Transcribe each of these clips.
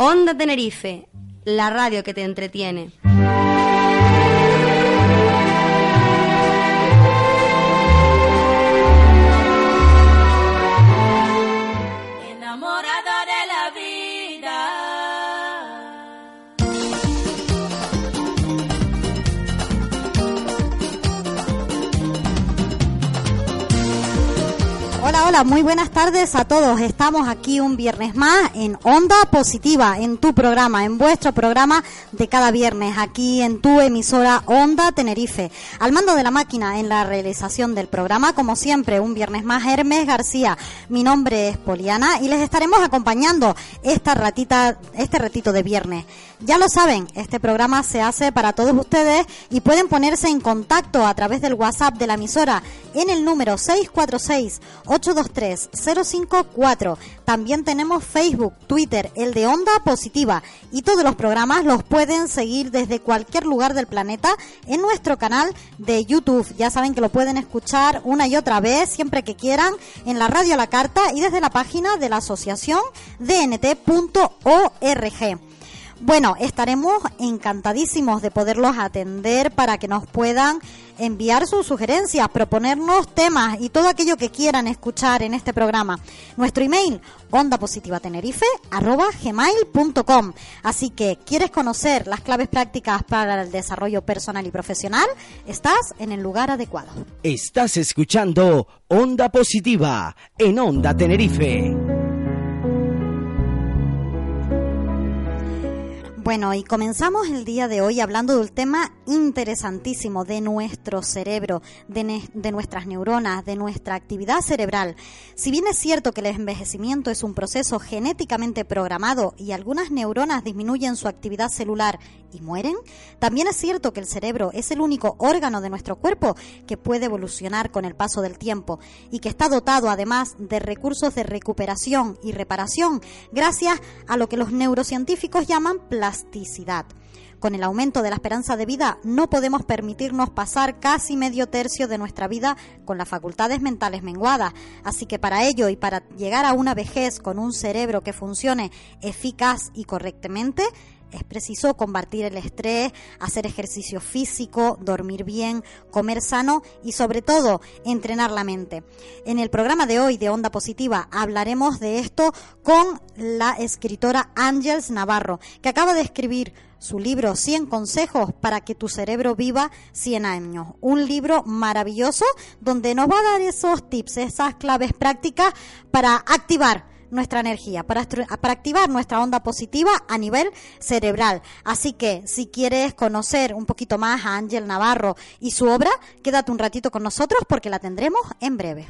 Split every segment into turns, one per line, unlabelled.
Onda Tenerife, la radio que te entretiene.
Hola, muy buenas tardes a todos. Estamos aquí un viernes más en Onda Positiva, en tu programa, en vuestro programa de cada viernes, aquí en tu emisora Onda Tenerife. Al mando de la máquina en la realización del programa, como siempre, un viernes más, Hermes García. Mi nombre es Poliana y les estaremos acompañando esta ratita, este ratito de viernes. Ya lo saben, este programa se hace para todos ustedes y pueden ponerse en contacto a través del WhatsApp de la emisora en el número 646 823-054. También tenemos Facebook, Twitter, el de Onda Positiva. Y todos los programas los pueden seguir desde cualquier lugar del planeta en nuestro canal de YouTube. Ya saben que lo pueden escuchar una y otra vez, siempre que quieran, en la radio a la carta y desde la página de la asociación dnt.org. Bueno, estaremos encantadísimos de poderlos atender para que nos puedan enviar sus sugerencias, proponernos temas y todo aquello que quieran escuchar en este programa. Nuestro email, ondapositivatenerife.gmail.com Así que, ¿quieres conocer las claves prácticas para el desarrollo personal y profesional? Estás en el lugar adecuado.
Estás escuchando Onda Positiva en Onda Tenerife.
Bueno, y comenzamos el día de hoy hablando del tema interesantísimo de nuestro cerebro, de, de, nuestras neuronas, de nuestra actividad cerebral. Si bien es cierto que el envejecimiento es un proceso genéticamente programado y algunas neuronas disminuyen su actividad celular y mueren, también es cierto que el cerebro es el único órgano de nuestro cuerpo que puede evolucionar con el paso del tiempo y que está dotado además de recursos de recuperación y reparación gracias a lo que los neurocientíficos llaman Con el aumento de la esperanza de vida no podemos permitirnos pasar casi medio tercio de nuestra vida con las facultades mentales menguadas. Así que para ello y para llegar a una vejez con un cerebro que funcione eficaz y correctamente, es preciso combatir el estrés, hacer ejercicio físico, dormir bien, comer sano y sobre todo entrenar la mente. En el programa de hoy de Onda Positiva hablaremos de esto con la escritora Ángels Navarro, que acaba de escribir su libro 100 consejos para que tu cerebro viva 100 años. Un libro maravilloso donde nos va a dar esos tips, esas claves prácticas para activar nuestra energía, para, para activar nuestra onda positiva a nivel cerebral. Así que si quieres conocer un poquito más a Ángel Navarro y su obra, quédate un ratito con nosotros porque la tendremos en breve.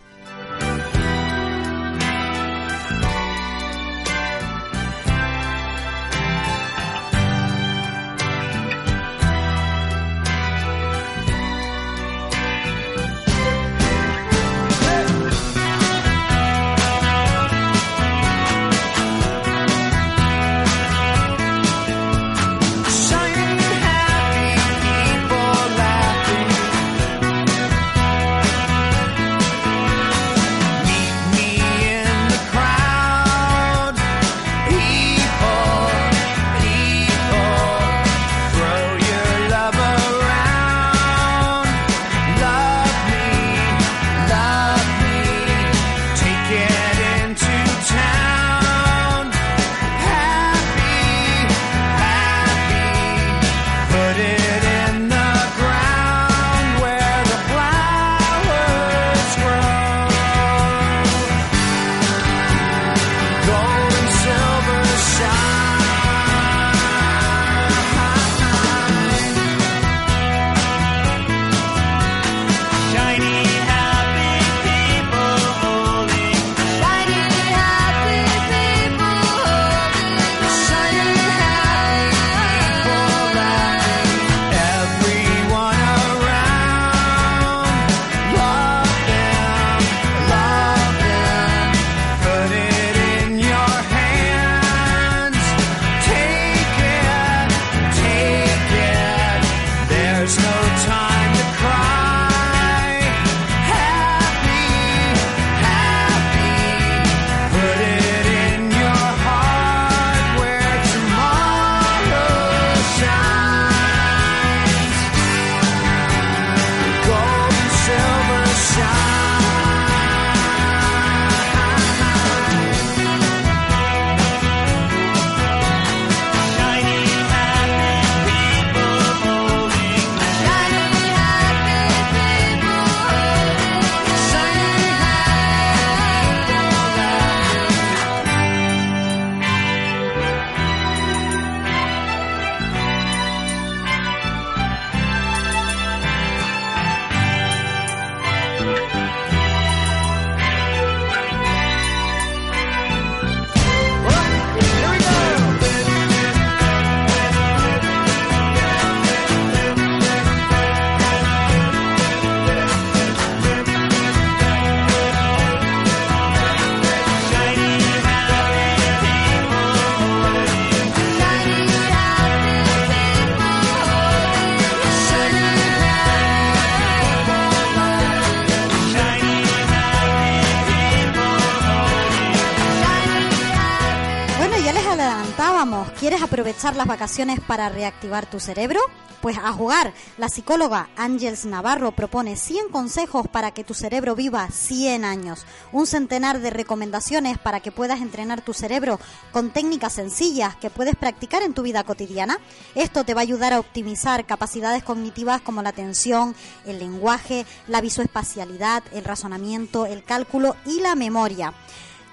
Las vacaciones para reactivar tu cerebro? Pues a jugar. La psicóloga Ángels Navarro propone 100 consejos para que tu cerebro viva 100 años. Un centenar de recomendaciones para que puedas entrenar tu cerebro con técnicas sencillas que puedes practicar en tu vida cotidiana. Esto te va a ayudar a optimizar capacidades cognitivas como la atención, el lenguaje, la visoespacialidad, el razonamiento, el cálculo y la memoria.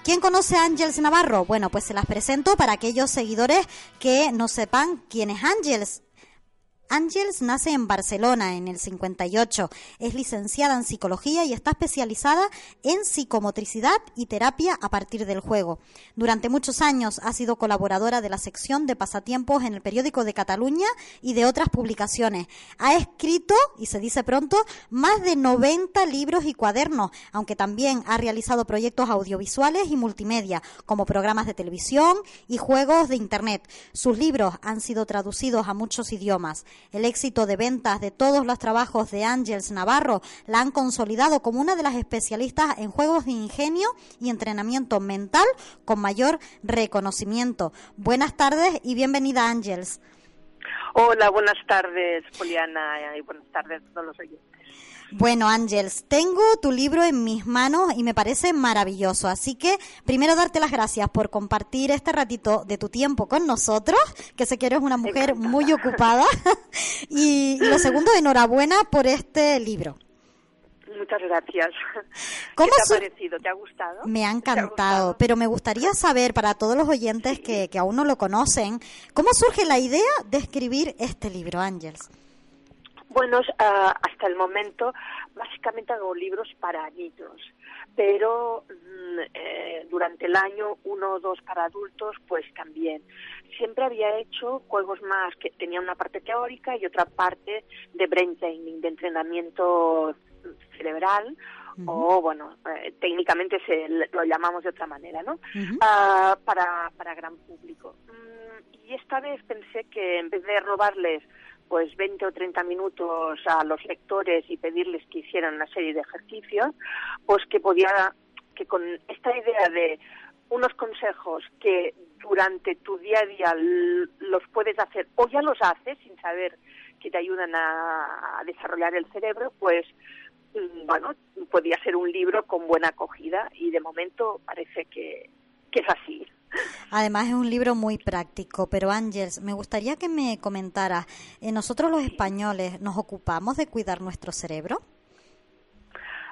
¿Quién conoce a Ángels Navarro? Bueno, pues se las presento para aquellos seguidores que no sepan quién es Ángels. Ángels nace en Barcelona en el 58. Es licenciada en psicología y está especializada en psicomotricidad y terapia a partir del juego. Durante muchos años ha sido colaboradora de la sección de pasatiempos en el periódico de Cataluña y de otras publicaciones. Ha escrito, y se dice pronto, más de 90 libros y cuadernos, aunque también ha realizado proyectos audiovisuales y multimedia, como programas de televisión y juegos de Internet. Sus libros han sido traducidos a muchos idiomas. El éxito de ventas de todos los trabajos de Ángels Navarro la han consolidado como una de las especialistas en juegos de ingenio y entrenamiento mental con mayor reconocimiento. Buenas tardes y bienvenida Ángels.
Hola, buenas tardes, Poliana, y buenas tardes a todos los oyentes.
Bueno, Ángels, tengo tu libro en mis manos y me parece maravilloso. Así que primero darte las gracias por compartir este ratito de tu tiempo con nosotros, que sé que eres una mujer muy ocupada. y lo segundo, enhorabuena por este libro.
Muchas gracias. ¿Cómo ¿Qué te ha parecido? ¿Te ha gustado?
Me ha encantado, pero me gustaría saber para todos los oyentes que, que aún no lo conocen, ¿cómo surge la idea de escribir este libro, Ángels?
Bueno, ah, hasta el momento básicamente hago libros para niños, pero mm, eh, durante el año uno o dos para adultos, pues también. Siempre había hecho juegos más que tenía una parte teórica y otra parte de brain training, de entrenamiento cerebral o bueno, eh, técnicamente se lo llamamos de otra manera, ¿no? Ah, para, para gran público. Mm, y esta vez pensé que en vez de robarles pues 20 o 30 minutos a los lectores y pedirles que hicieran una serie de ejercicios, pues que podía, que con esta idea de unos consejos que durante tu día a día los puedes hacer o ya los haces sin saber que te ayudan a, desarrollar el cerebro, pues mm, bueno, podía ser un libro con buena acogida y de momento parece que, que es así.
Además es un libro muy práctico, pero Ángels, me gustaría que me comentara, eh, ¿nosotros los españoles nos ocupamos de cuidar nuestro cerebro?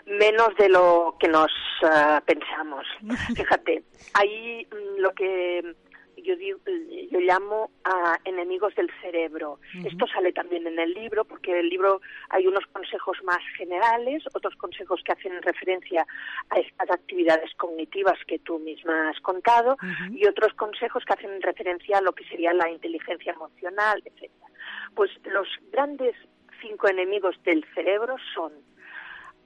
Menos de lo que nos eh, pensamos. Fíjate, ahí mm, lo que yo, yo llamo a enemigos del cerebro. Esto sale también en el libro, porque en el libro hay unos consejos más generales, otros consejos que hacen referencia a estas actividades cognitivas que tú misma has contado, y otros consejos que hacen referencia a lo que sería la inteligencia emocional, etc. Pues los grandes cinco enemigos del cerebro son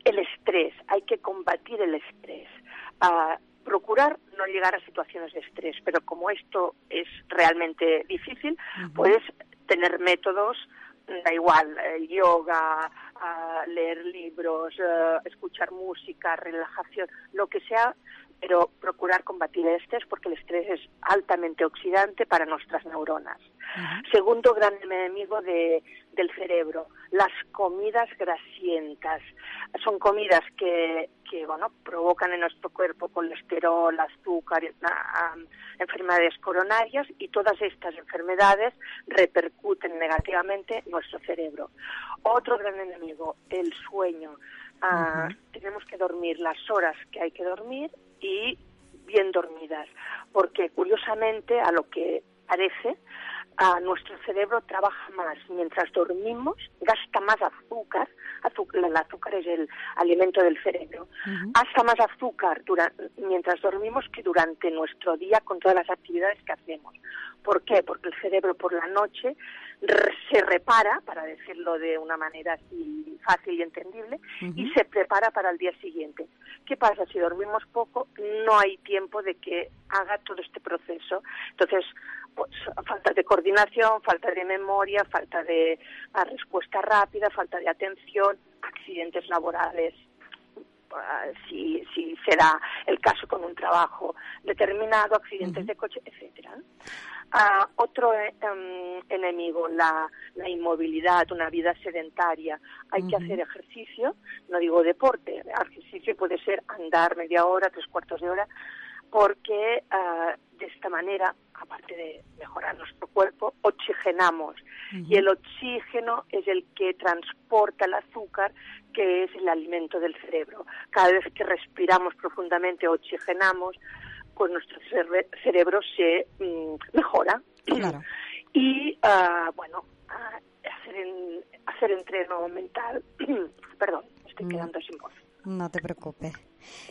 el estrés, hay que combatir el estrés. Ah, procurar no llegar a situaciones de estrés, pero como esto es realmente difícil, puedes tener métodos, da igual, eh, yoga, ah, leer libros, eh, escuchar música, relajación, lo que sea, pero procurar combatir el estrés porque el estrés es altamente oxidante para nuestras neuronas. Segundo gran enemigo de, del cerebro, las comidas grasientas. Son comidas que, que bueno, provocan en nuestro cuerpo colesterol, azúcar, enfermedades coronarias y todas estas enfermedades repercuten negativamente en nuestro cerebro. Otro gran enemigo, el sueño. Ah, tenemos que dormir las horas que hay que dormir y bien dormidas, porque curiosamente a lo que parece a nuestro cerebro trabaja más mientras dormimos, gasta más azúcar, el azúcar es el alimento del cerebro, gasta más azúcar mientras dormimos que durante nuestro día con todas las actividades que hacemos. ¿Por qué? Porque el cerebro por la noche se repara, para decirlo de una manera así fácil y entendible, y se prepara para el día siguiente. ¿Qué pasa? Si dormimos poco, no hay tiempo de que haga todo este proceso. Entonces, pues, falta de coordinación, falta de memoria, falta de respuesta rápida, falta de atención, accidentes laborales. ah, si, si será el caso con un trabajo determinado, accidentes de coche, etcétera. Ah, otro eh, em, enemigo, la, la, inmovilidad, una vida sedentaria. Hay que hacer ejercicio, no digo deporte, ejercicio puede ser andar media hora, tres cuartos de hora, porque ah, de esta manera, aparte de mejorar nuestro cuerpo, oxigenamos. Y el oxígeno es el que transporta el azúcar, que es el alimento del cerebro. Cada vez que respiramos profundamente, oxigenamos, pues nuestro cerebro se mm, mejora. Y, uh, bueno, hacer, en, hacer entreno mental. Perdón, estoy mm. quedando sin voz.
No te preocupes.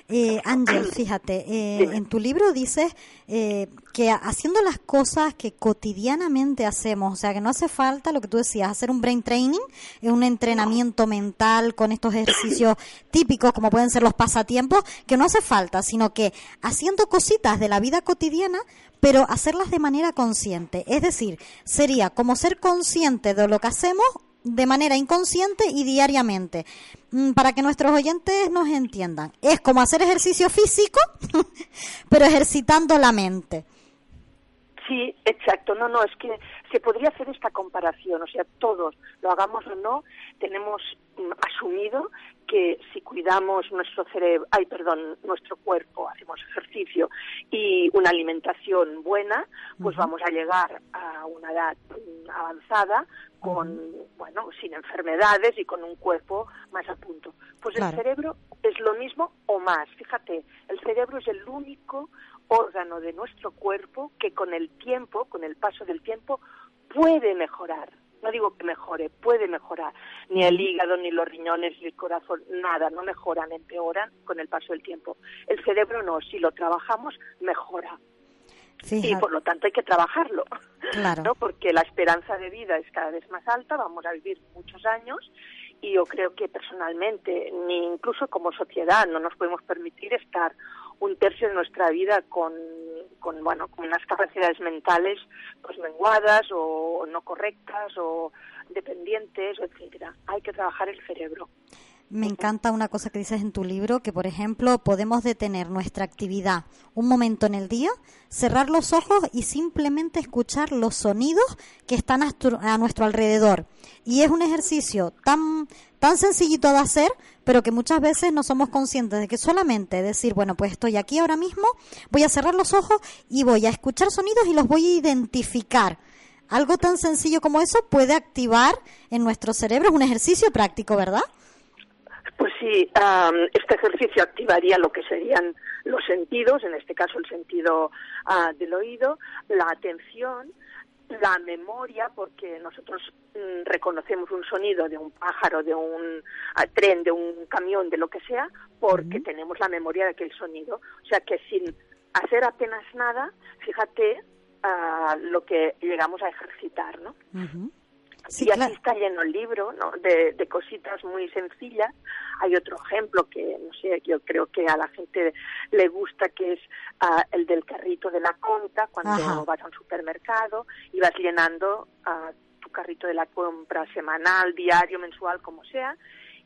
Eh, Ángel, fíjate, eh, en tu libro dices eh, que haciendo las cosas que cotidianamente hacemos, o sea, que no hace falta lo que tú decías, hacer un brain training, es un entrenamiento mental con estos ejercicios típicos como pueden ser los pasatiempos, que no hace falta, sino que haciendo cositas de la vida cotidiana, pero hacerlas de manera consciente. Es decir, sería como ser consciente de lo que hacemos de manera inconsciente y diariamente. Mm, para que nuestros oyentes nos entiendan, es como hacer ejercicio físico, pero ejercitando la mente.
Sí, exacto. No, no, es que se podría hacer esta comparación. O sea, todos, lo hagamos o no, tenemos mm, asumido que si cuidamos nuestro cerebro, ay, perdón, nuestro cuerpo, hacemos ejercicio y una alimentación buena, pues vamos a llegar a una edad mm, avanzada con, bueno, sin enfermedades y con un cuerpo más a punto. Pues el cerebro es lo mismo o más. Fíjate, el cerebro es el único órgano de nuestro cuerpo que con el tiempo, con el paso del tiempo, puede mejorar. No digo que mejore, puede mejorar. Ni el hígado, ni los riñones, ni el corazón, nada, no mejoran, empeoran con el paso del tiempo. El cerebro no, si lo trabajamos, mejora. Y por lo tanto hay que trabajarlo, claro. ¿no? Porque la esperanza de vida es cada vez más alta, vamos a vivir muchos años y yo creo que personalmente, ni incluso como sociedad, no nos podemos permitir estar un tercio de nuestra vida con, con bueno con unas capacidades mentales pues menguadas o no correctas o dependientes etcétera. Hay que trabajar el cerebro
me encanta una cosa que dices en tu libro, que por ejemplo podemos detener nuestra actividad un momento en el día, cerrar los ojos y simplemente escuchar los sonidos que están a, nuestro alrededor. Y es un ejercicio tan, tan sencillito de hacer, pero que muchas veces no somos conscientes de que solamente decir, bueno, pues estoy aquí ahora mismo, voy a cerrar los ojos y voy a escuchar sonidos y los voy a identificar. Algo tan sencillo como eso puede activar en nuestro cerebro, es un ejercicio práctico, ¿verdad?
Pues sí, este ejercicio activaría lo que serían los sentidos, en este caso el sentido ah, del oído, la atención, la memoria, porque nosotros mm, reconocemos un sonido de un pájaro, de un ah, tren, de un camión, de lo que sea, porque tenemos la memoria de aquel sonido. O sea que sin hacer apenas nada, fíjate uh, lo que llegamos a ejercitar, ¿no? Y aquí está lleno el libro ¿no? de, cositas muy sencillas. Hay otro ejemplo que, no sé, yo creo que a la gente le gusta, que es ah, el del carrito de la compra, cuando vas a un supermercado y vas llenando uh, tu carrito de la compra semanal, diario, mensual, como sea,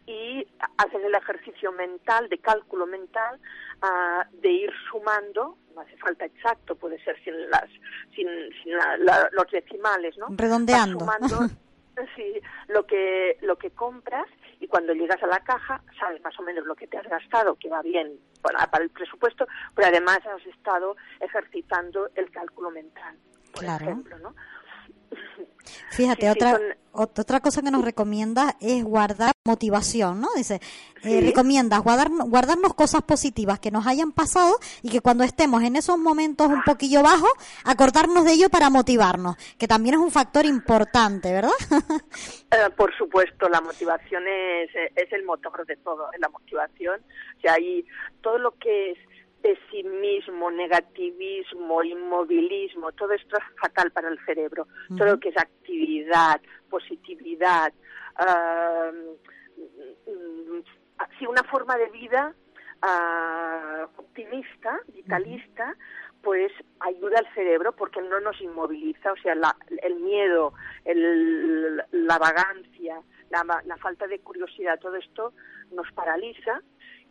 y haces el ejercicio mental, de cálculo mental, ah, de ir sumando, no hace falta exacto, puede ser sin las sin, los decimales, ¿no?
Redondeando.
sí, lo que, lo que compras y cuando llegas a la caja sabes más o menos lo que te has gastado, que va bien para, para el presupuesto, pero además has estado ejercitando el cálculo mental, por ejemplo, ¿no?
Fíjate, otra, otra cosa que nos recomienda es guardar motivación, ¿no? Dice, eh, recomienda guardar, guardarnos cosas positivas que nos hayan pasado y que cuando estemos en esos momentos un poquillo bajos, acordarnos de ello para motivarnos, que también es un factor importante, ¿verdad?
Eh, por supuesto, la motivación es, es el motor de todo, la motivación. O sea, hay todo lo que es pesimismo, negativismo, inmovilismo, todo esto es fatal para el cerebro. Todo lo que es actividad, positividad, uh, una forma de vida ah, optimista, vitalista, pues ayuda al cerebro porque no nos inmoviliza, o sea, el miedo, la vagancia, la, la falta de curiosidad, todo esto nos paraliza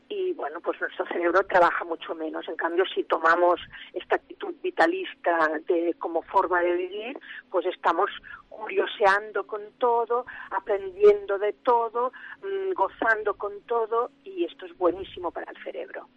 y bueno, pues nuestro cerebro trabaja mucho menos. En cambio, si tomamos esta actitud vitalista de como forma de vivir, pues estamos curioseando con todo, aprendiendo de todo, mm, gozando con todo y esto es buenísimo para el cerebro.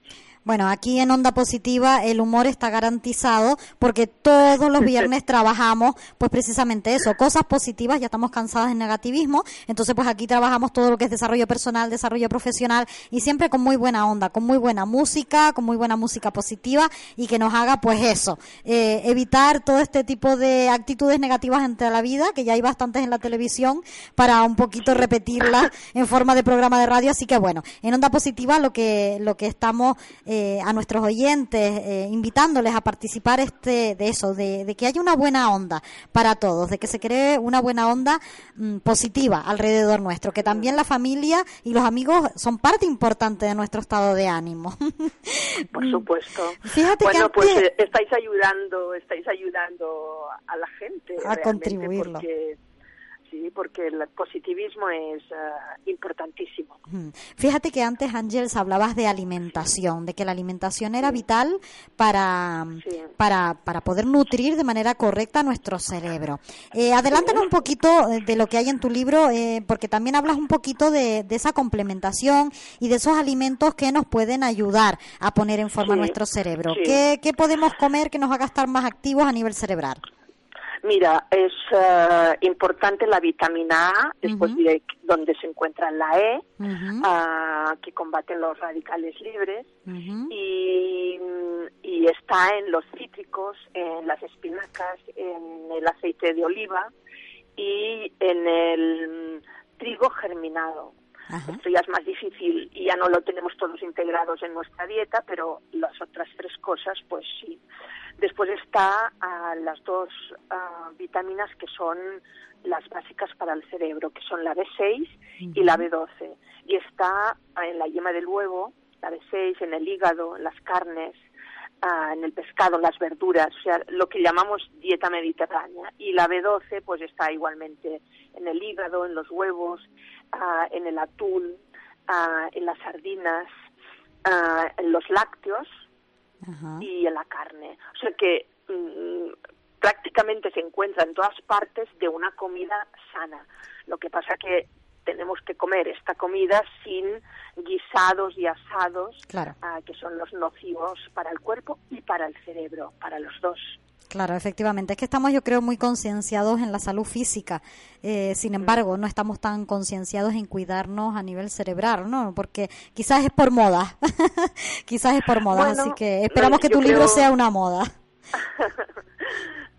Bueno, aquí en Onda Positiva el humor está garantizado porque todos los viernes trabajamos pues precisamente eso, cosas positivas, ya estamos cansadas del negativismo, entonces pues aquí trabajamos todo lo que es desarrollo personal, desarrollo profesional y siempre con muy buena onda, con muy buena música, con muy buena música positiva y que nos haga pues eso, eh, evitar todo este tipo de actitudes negativas entre la vida, que ya hay bastantes en la televisión, para un poquito repetirlas en forma de programa de radio, así que bueno, en Onda Positiva lo que, lo que estamos... Eh, a nuestros oyentes, eh, invitándoles a participar este de eso, de, que haya una buena onda para todos, de que se cree una buena onda mm, positiva alrededor nuestro, que también la familia y los amigos son parte importante de nuestro estado de ánimo.
Por supuesto. Fíjate bueno, pues eh, estáis ayudando, estáis ayudando a la gente
a contribuirlo.
Porque sí, porque el positivismo es ah, importantísimo.
Fíjate que antes, Ángels, hablabas de alimentación, de que la alimentación era vital para, para, para poder nutrir de manera correcta nuestro cerebro. Eh, adelántanos un poquito eh, de lo que hay en tu libro, eh, porque también hablas un poquito de, de, esa complementación y de esos alimentos que nos pueden ayudar a poner en forma nuestro cerebro. ¿Qué, ¿Qué podemos comer que nos haga estar más activos a nivel cerebral?
Mira, es uh, importante la vitamina A, después de donde se encuentra la E, uh, que combate los radicales libres, y, y, está en los cítricos, en las espinacas, en el aceite de oliva y en el trigo germinado. Esto ya es más difícil y ya no lo tenemos todos integrados en nuestra dieta, pero las otras tres cosas, pues sí. Después está ah, las dos ah, vitaminas que son las básicas para el cerebro, que son la B6 y la B12. Y está en la yema del huevo, la B6, en el hígado, en las carnes, ah, en el pescado, en las verduras, o sea, lo que llamamos dieta mediterránea. Y la B12 pues está igualmente en el hígado, en los huevos, en el atún, en las sardinas, en los lácteos, y en la carne. O sea que mm, prácticamente se encuentra en todas partes de una comida sana. Lo que pasa que tenemos que comer esta comida sin guisados y asados, ah, que son los nocivos para el cuerpo y para el cerebro, para los dos.
Claro, efectivamente. Es que estamos, yo creo, muy concienciados en la salud física. Eh, sin embargo, no estamos tan concienciados en cuidarnos a nivel cerebral, ¿no? Porque quizás es por moda. quizás es por moda. así que esperamos que tu libro sea una moda.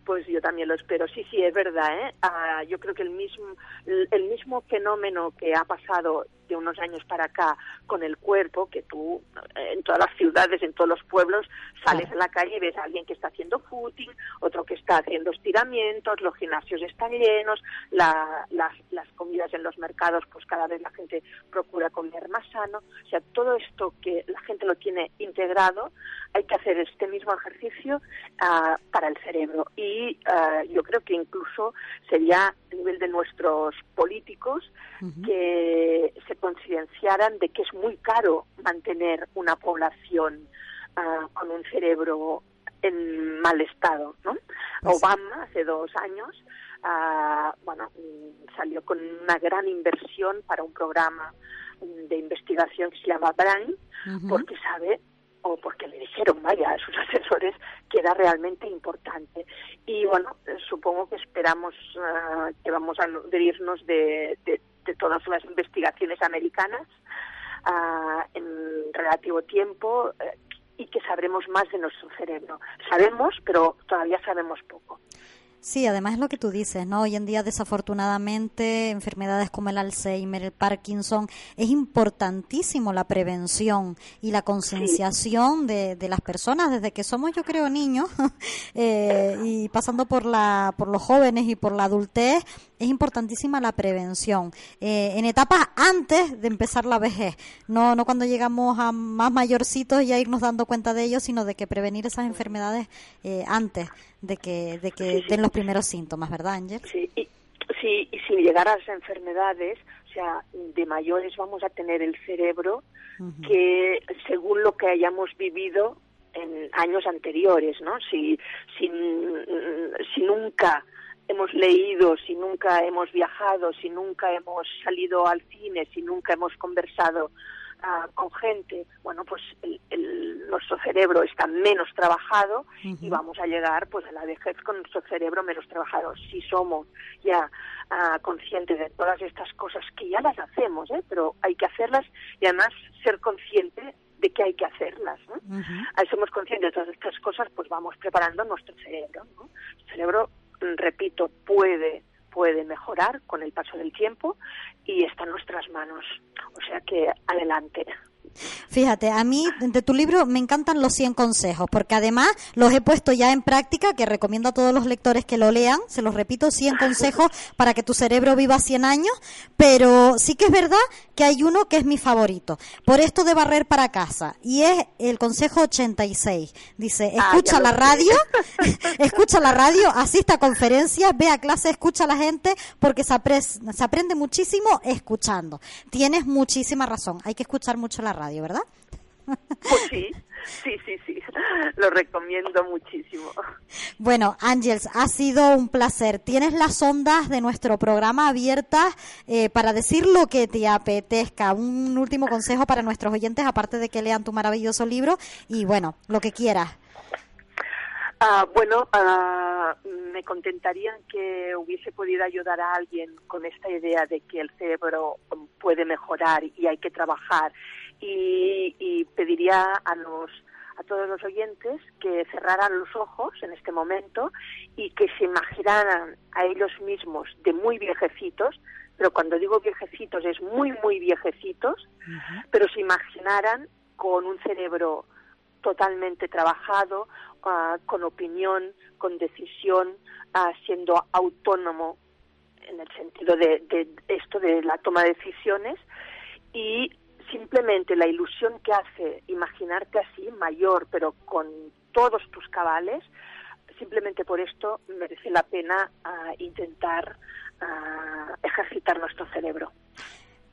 Pues yo también lo espero. Sí, sí, es verdad. ¿eh? Ah, yo creo que el mismo, el mismo fenómeno que ha pasado de unos años para acá con el cuerpo, que tú en todas las ciudades, en todos los pueblos, sales a la calle y ves a alguien que está haciendo footing, otro que está haciendo estiramientos, los gimnasios están llenos, las, las comidas en los mercados, pues cada vez la gente procura comer más sano. O sea, todo esto que la gente lo tiene integrado, hay que hacer este mismo ejercicio ah, para el cerebro. Y ah, yo creo que incluso sería a nivel de nuestros políticos que se concienciaran de que es muy caro mantener una población ah, con un cerebro en mal estado, ¿no? Pues Obama hace dos años, bueno, mm, salió con una gran inversión para un programa de investigación que se llama Brain, porque sabe o porque le dijeron, vaya, a sus asesores que era realmente importante. Y bueno, supongo que esperamos uh, que vamos a nutrirnos de, de, de, todas las investigaciones americanas uh, en relativo tiempo uh, y que sabremos más de nuestro cerebro. Sabemos, pero todavía sabemos poco.
Sí, además es lo que tú dices, ¿no? Hoy en día, desafortunadamente, enfermedades como el Alzheimer, el Parkinson, es importantísimo la prevención y la concienciación de, de, las personas desde que somos, yo creo, niños eh, y pasando por, la, por los jóvenes y por la adultez, es importantísima la prevención. Eh, en etapas antes de empezar la vejez, no, no cuando llegamos a más mayorcitos y a irnos dando cuenta de ello, sino de que prevenir esas enfermedades eh, antes de que, de que den los primeros síntomas, ¿verdad, Ángel?
Sí, si, y si llegar a las enfermedades, o sea, de mayores vamos a tener el cerebro que según lo que hayamos vivido en años anteriores, ¿no? Si, si, si nunca hemos leído, si nunca hemos viajado, si nunca hemos salido al cine, si nunca hemos conversado con gente, bueno, pues el, nuestro cerebro está menos trabajado y vamos a llegar pues a la vejez con nuestro cerebro menos trabajado. Si somos ya ah, conscientes de todas estas cosas que ya las hacemos, ¿eh? pero hay que hacerlas y además ser consciente de que hay que hacerlas. ¿no? Al somos conscientes de todas estas cosas, pues vamos preparando nuestro cerebro. ¿no? El cerebro repito, puede puede mejorar con el paso del tiempo y está en nuestras manos. O sea que adelante.
Fíjate, a mí de tu libro me encantan los 100 consejos, porque además los he puesto ya en práctica, que recomiendo a todos los lectores que lo lean, se los repito, 100 consejos para que tu cerebro viva 100 años, pero sí que es verdad que hay uno que es mi favorito, por esto de barrer para casa, y es el consejo 86. Dice, ah, escucha la radio, escucha la radio, asista a conferencias, ve a clase, escucha a la gente, porque se, se aprende muchísimo escuchando. Tienes muchísima razón, hay que escuchar mucho la radio, ¿verdad?
Pues sí, sí, sí, sí, lo recomiendo muchísimo.
Bueno, Ángels, ha sido un placer. Tienes las ondas de nuestro programa abiertas eh, para decir lo que te apetezca. Un último consejo para nuestros oyentes, aparte de que lean tu maravilloso libro y bueno, lo que quieras.
Ah, bueno, ah, me contentaría que hubiese podido ayudar a alguien con esta idea de que el cerebro puede mejorar y hay que trabajar y, pediría a los a todos los oyentes que cerraran los ojos en este momento y que se imaginaran a ellos mismos de muy viejecitos, pero cuando digo viejecitos es muy, muy viejecitos, pero se imaginaran con un cerebro totalmente trabajado, ah, con opinión, con decisión, ah, siendo autónomo en el sentido de, de, esto de la toma de decisiones y simplemente la ilusión que hace imaginarte así, mayor, pero con todos tus cabales, simplemente por esto merece la pena ah, intentar ah, ejercitar nuestro cerebro.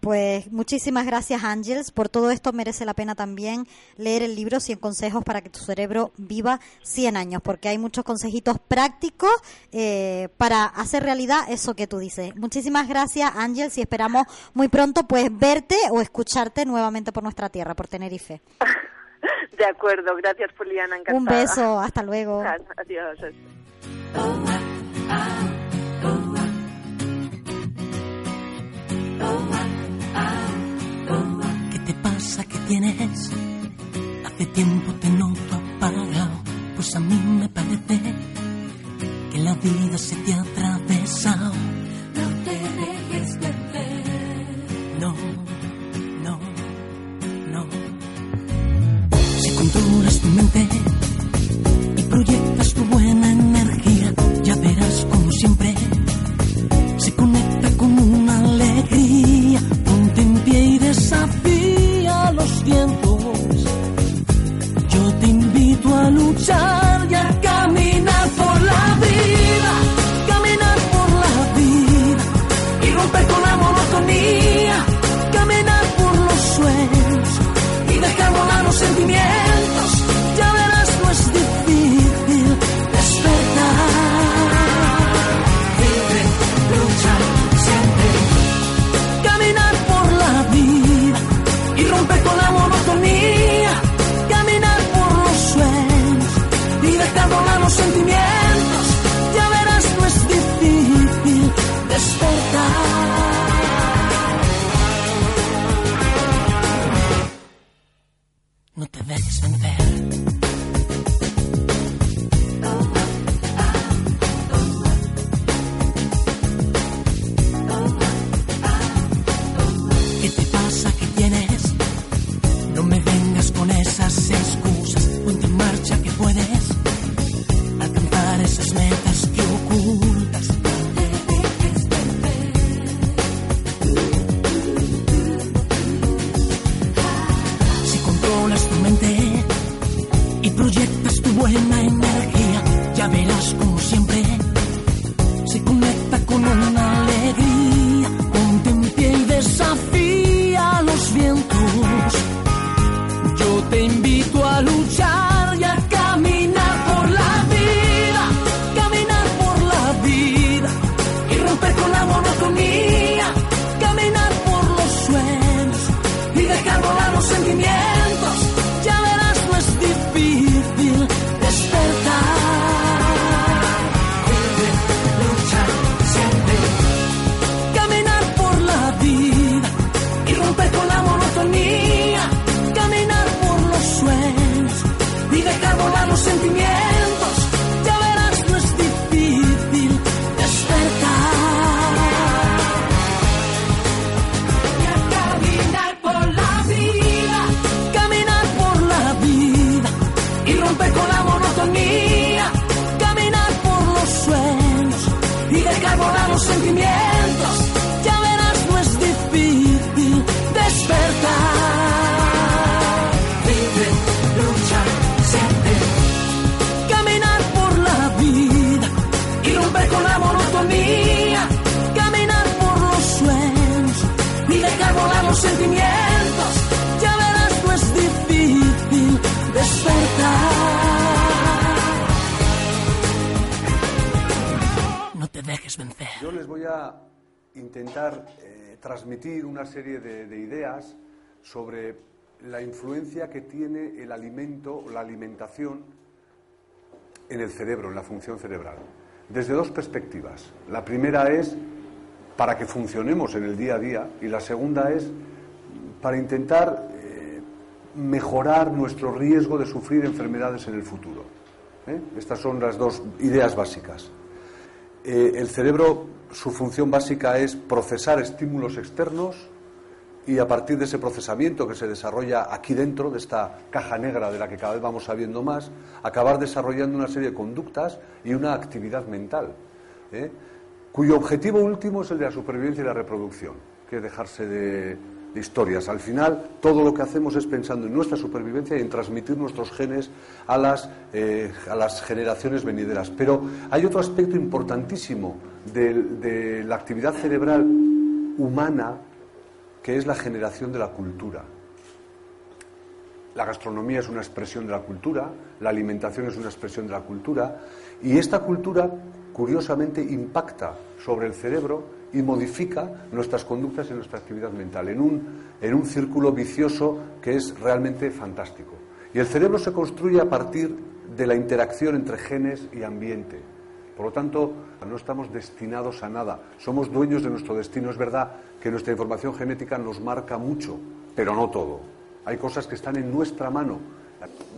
Pues muchísimas gracias, Ángels. Por todo esto merece la pena también leer el libro 100 consejos para que tu cerebro viva 100 años, porque hay muchos consejitos prácticos eh, para hacer realidad eso que tú dices. Muchísimas gracias, Ángels, y esperamos muy pronto pues verte o escucharte nuevamente por nuestra tierra, por Tenerife.
De acuerdo, gracias. Encantada.
Un beso, hasta luego.
Adiós.
Que tienes. Hace tiempo te noto apagado, pues a mí me parece que la vida se te ha atravesado.
No te dejes perder.
No, no, no. Si controlas tu mente
sobre la influencia que tiene el alimento, la alimentación en el cerebro, en la función cerebral, desde dos perspectivas. La primera es para que funcionemos en el día a día y la segunda es para intentar eh, mejorar nuestro riesgo de sufrir enfermedades en el futuro. ¿eh? Estas son las dos ideas básicas. Eh, el cerebro, su función básica es procesar estímulos externos y a partir de ese procesamiento que se desarrolla aquí dentro de esta caja negra de la que cada vez vamos sabiendo más, acabar desarrollando una serie de conductas y una actividad mental, ¿eh? cuyo objetivo último es el de la supervivencia y la reproducción, que es dejarse de, historias. Al final, todo lo que hacemos es pensando en nuestra supervivencia y en transmitir nuestros genes a las, eh, a las generaciones venideras. Pero hay otro aspecto importantísimo de la actividad cerebral humana que es la generación de la cultura. La gastronomía es una expresión de la cultura, la alimentación es una expresión de la cultura, y esta cultura, curiosamente, impacta sobre el cerebro y modifica nuestras conductas y nuestra actividad mental en un, en un círculo vicioso que es realmente fantástico. Y el cerebro se construye a partir de la interacción entre genes y ambiente. Por lo tanto, no estamos destinados a nada, somos dueños de nuestro destino. Es verdad que nuestra información genética nos marca mucho, pero no todo. Hay cosas que están en nuestra mano.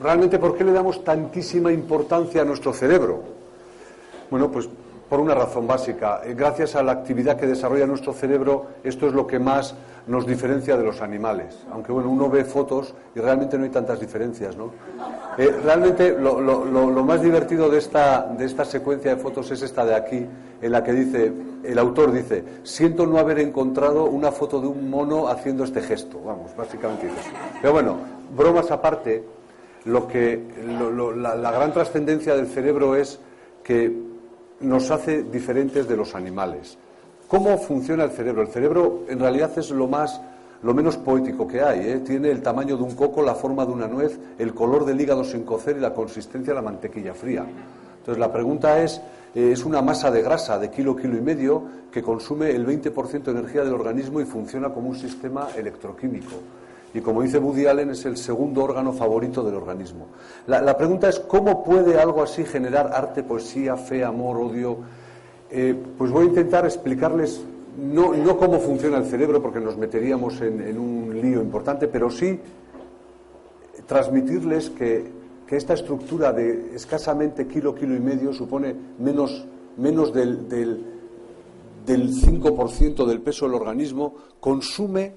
Realmente, ¿por qué le damos tantísima importancia a nuestro cerebro? Bueno, pues por una razón básica. Eh, Gracias a la actividad que desarrolla nuestro cerebro, esto es lo que más nos diferencia de los animales. Aunque bueno, uno ve fotos y realmente no hay tantas diferencias, ¿no? Eh, realmente lo, más divertido de esta, de esta secuencia de fotos es esta de aquí, en la que dice, el autor dice, siento no haber encontrado una foto de un mono haciendo este gesto. Vamos, básicamente eso. Pero bueno, bromas aparte, lo que, la gran trascendencia del cerebro es que nos hace diferentes de los animales. ¿Cómo funciona el cerebro? El cerebro en realidad es lo más lo menos poético que hay. ¿eh? Tiene el tamaño de un coco, la forma de una nuez, el color del hígado sin cocer y la consistencia de la mantequilla fría. Entonces la pregunta es, eh, es una masa de grasa de kilo, kilo y medio que consume el 20% de energía del organismo y funciona como un sistema electroquímico. Y como dice Woody Allen, es el segundo órgano favorito del organismo. La, pregunta es, ¿cómo puede algo así generar arte, poesía, fe, amor, odio? Eh, pues voy a intentar explicarles no, no cómo funciona el cerebro, porque nos meteríamos en, en un lío importante, pero sí transmitirles que, que esta estructura de escasamente kilo, kilo y medio supone menos, menos del, del, del 5% del peso del organismo, consume,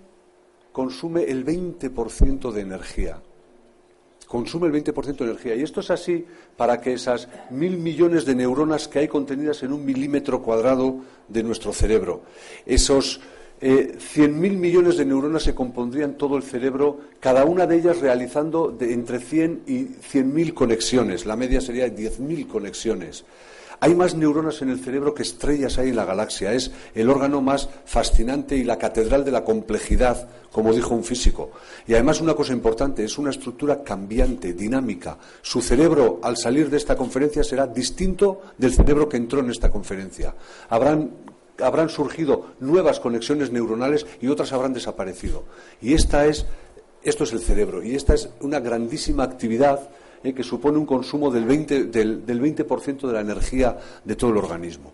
consume el 20% de energía consume el 20% de energía. Y esto es así para que esas mil millones de neuronas que hay contenidas en un milímetro cuadrado de nuestro cerebro, esos eh, 100.000 millones de neuronas se compondrían todo el cerebro, cada una de ellas realizando de entre 100 y 100.000 conexiones. La media sería 10.000 conexiones. Hay más neuronas en el cerebro que estrellas hay en la galaxia. Es el órgano más fascinante y la catedral de la complejidad, como dijo un físico. Y además una cosa importante, es una estructura cambiante, dinámica. Su cerebro, al salir de esta conferencia, será distinto del cerebro que entró en esta conferencia. Habrán habrán surgido nuevas conexiones neuronales y otras habrán desaparecido. Y esta es, esto es el cerebro, y esta es una grandísima actividad eh, que supone un consumo del 20%, del, del 20 de la energía de todo el organismo.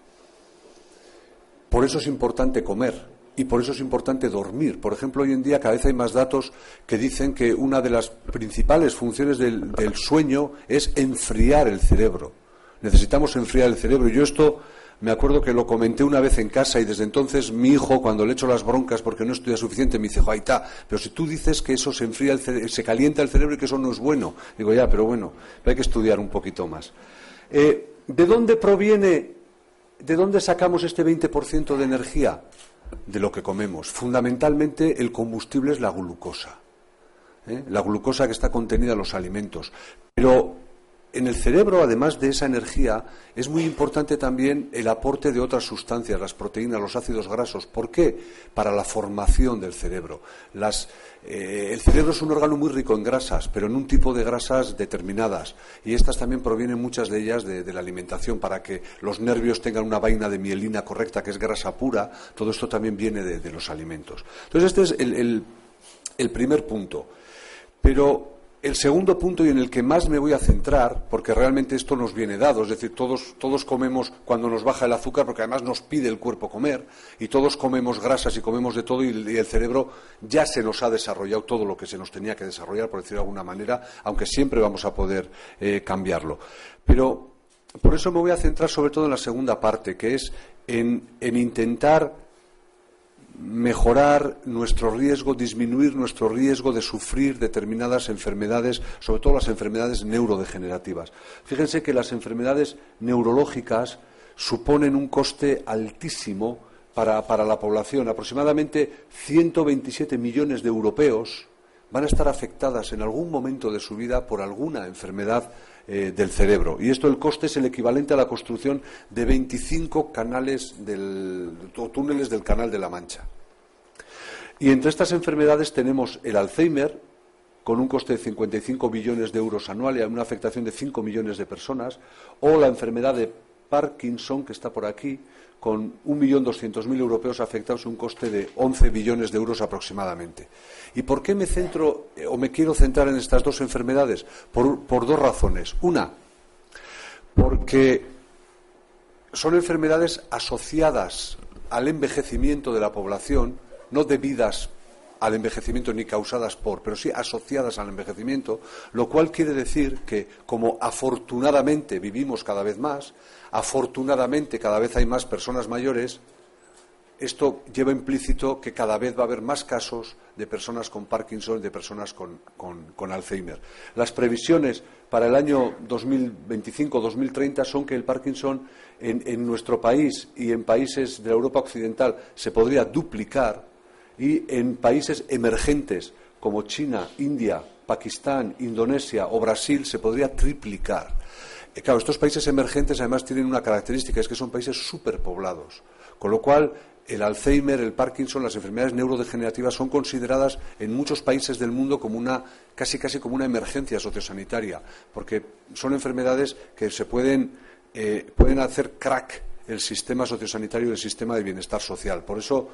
Por eso es importante comer y por eso es importante dormir. Por ejemplo, hoy en día cada vez hay más datos que dicen que una de las principales funciones del, del sueñño es enfriar el cerebro. Necesitamos enfriar el cerebro. Yo esto me acuerdo que lo comenté una vez en casa y desde entonces mi hijo, cuando le echo las broncas porque no estudia suficiente, me dice, está, pero si tú dices que eso se enfría, el se calienta el cerebro y que eso no es bueno. Digo, ya, pero bueno, hay que estudiar un poquito más. Eh, ¿De dónde proviene, de dónde sacamos este 20% de energía? De lo que comemos. Fundamentalmente el combustible es la glucosa. ¿eh? La glucosa que está contenida en los alimentos. Pero en el cerebro, además de esa energía, es muy importante también el aporte de otras sustancias, las proteínas, los ácidos grasos. ¿Por qué? Para la formación del cerebro. Eh, el cerebro es un órgano muy rico en grasas, pero en un tipo de grasas determinadas. Y estas también provienen muchas de ellas de, la alimentación, para que los nervios tengan una vaina de mielina correcta, que es grasa pura. Todo esto también viene de, los alimentos. Entonces, este es el, el primer punto. Pero el segundo punto y en el que más me voy a centrar, porque realmente esto nos viene dado, es decir, todos, todos, comemos cuando nos baja el azúcar, porque además nos pide el cuerpo comer, y todos comemos grasas y comemos de todo, y, el cerebro ya se nos ha desarrollado todo lo que se nos tenía que desarrollar, por decirlo de alguna manera, aunque siempre vamos a poder eh, cambiarlo. Pero por eso me voy a centrar sobre todo en la segunda parte, que es en intentar mejorar nuestro riesgo, disminuir nuestro riesgo de sufrir determinadas enfermedades, sobre todo las enfermedades neurodegenerativas. Fíjense que las enfermedades neurológicas suponen un coste altísimo para, la población. Aproximadamente 127 millones de europeos van a estar afectadas en algún momento de su vida por alguna enfermedad eh, del cerebro. Y esto, el coste es el equivalente a la construcción de 25 canales o túneles del Canal de la Mancha. Y entre estas enfermedades tenemos el Alzheimer, con un coste de 55 billones de euros anuales, una afectación de 5 millones de personas, o la enfermedad de Parkinson, que está por aquí, con 1.200.000 europeos afectados, un coste de 11 billones de euros aproximadamente. ¿Y por qué me centro eh, o me quiero centrar en estas dos enfermedades? Por, dos razones. Una, porque son enfermedades asociadas al envejecimiento de la población, no debidas al envejecimiento ni causadas por, pero sí asociadas al envejecimiento, lo cual quiere decir que como afortunadamente vivimos cada vez más, afortunadamente cada vez hay más personas mayores, esto lleva implícito que cada vez va a haber más casos de personas con Parkinson y de personas con, Alzheimer. Las previsiones para el año 2025-2030 son que el Parkinson en, nuestro país y en países de la Europa occidental se podría duplicar y en países emergentes como China, India, Pakistán, Indonesia o Brasil se podría triplicar. Eh, claro, estos países emergentes además tienen una característica, es que son países superpoblados, con lo cual el Alzheimer, el Parkinson, las enfermedades neurodegenerativas son consideradas en muchos países del mundo como una casi casi como una emergencia sociosanitaria, porque son enfermedades que se pueden, eh, pueden hacer crack el sistema sociosanitario y el sistema de bienestar social. Por eso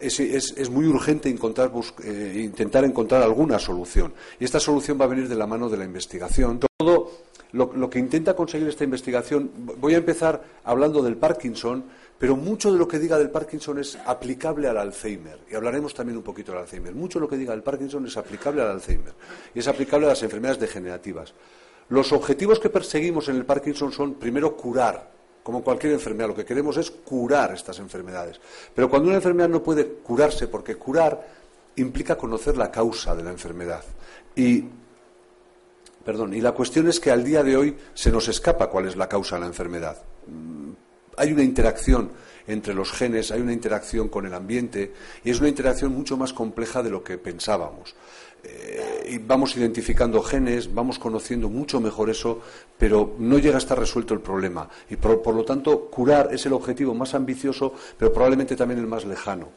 es, es, muy urgente encontrar, eh, intentar encontrar alguna solución. Y esta solución va a venir de la mano de la investigación. Todo lo, lo que intenta conseguir esta investigación, voy a empezar hablando del Parkinson, pero mucho de lo que diga del Parkinson es aplicable al Alzheimer. Y hablaremos también un poquito del Alzheimer. Mucho de lo que diga del Parkinson es aplicable al Alzheimer. Y es aplicable a las enfermedades degenerativas. Los objetivos que perseguimos en el Parkinson son, primero, curar. Como cualquier enfermedad, lo que queremos es curar estas enfermedades. Pero cuando una enfermedad no puede curarse, porque curar implica conocer la causa de la enfermedad. Y Perdón, y la cuestión es que al día de hoy se nos escapa cuál es la causa de la enfermedad hay una interacción entre los genes, hay una interacción con el ambiente y es una interacción mucho más compleja de lo que pensábamos. eh, y vamos identificando genes, vamos conociendo mucho mejor eso, pero no llega a estar resuelto el problema. Y por, lo tanto, curar es el objetivo más ambicioso, pero probablemente también el más lejano.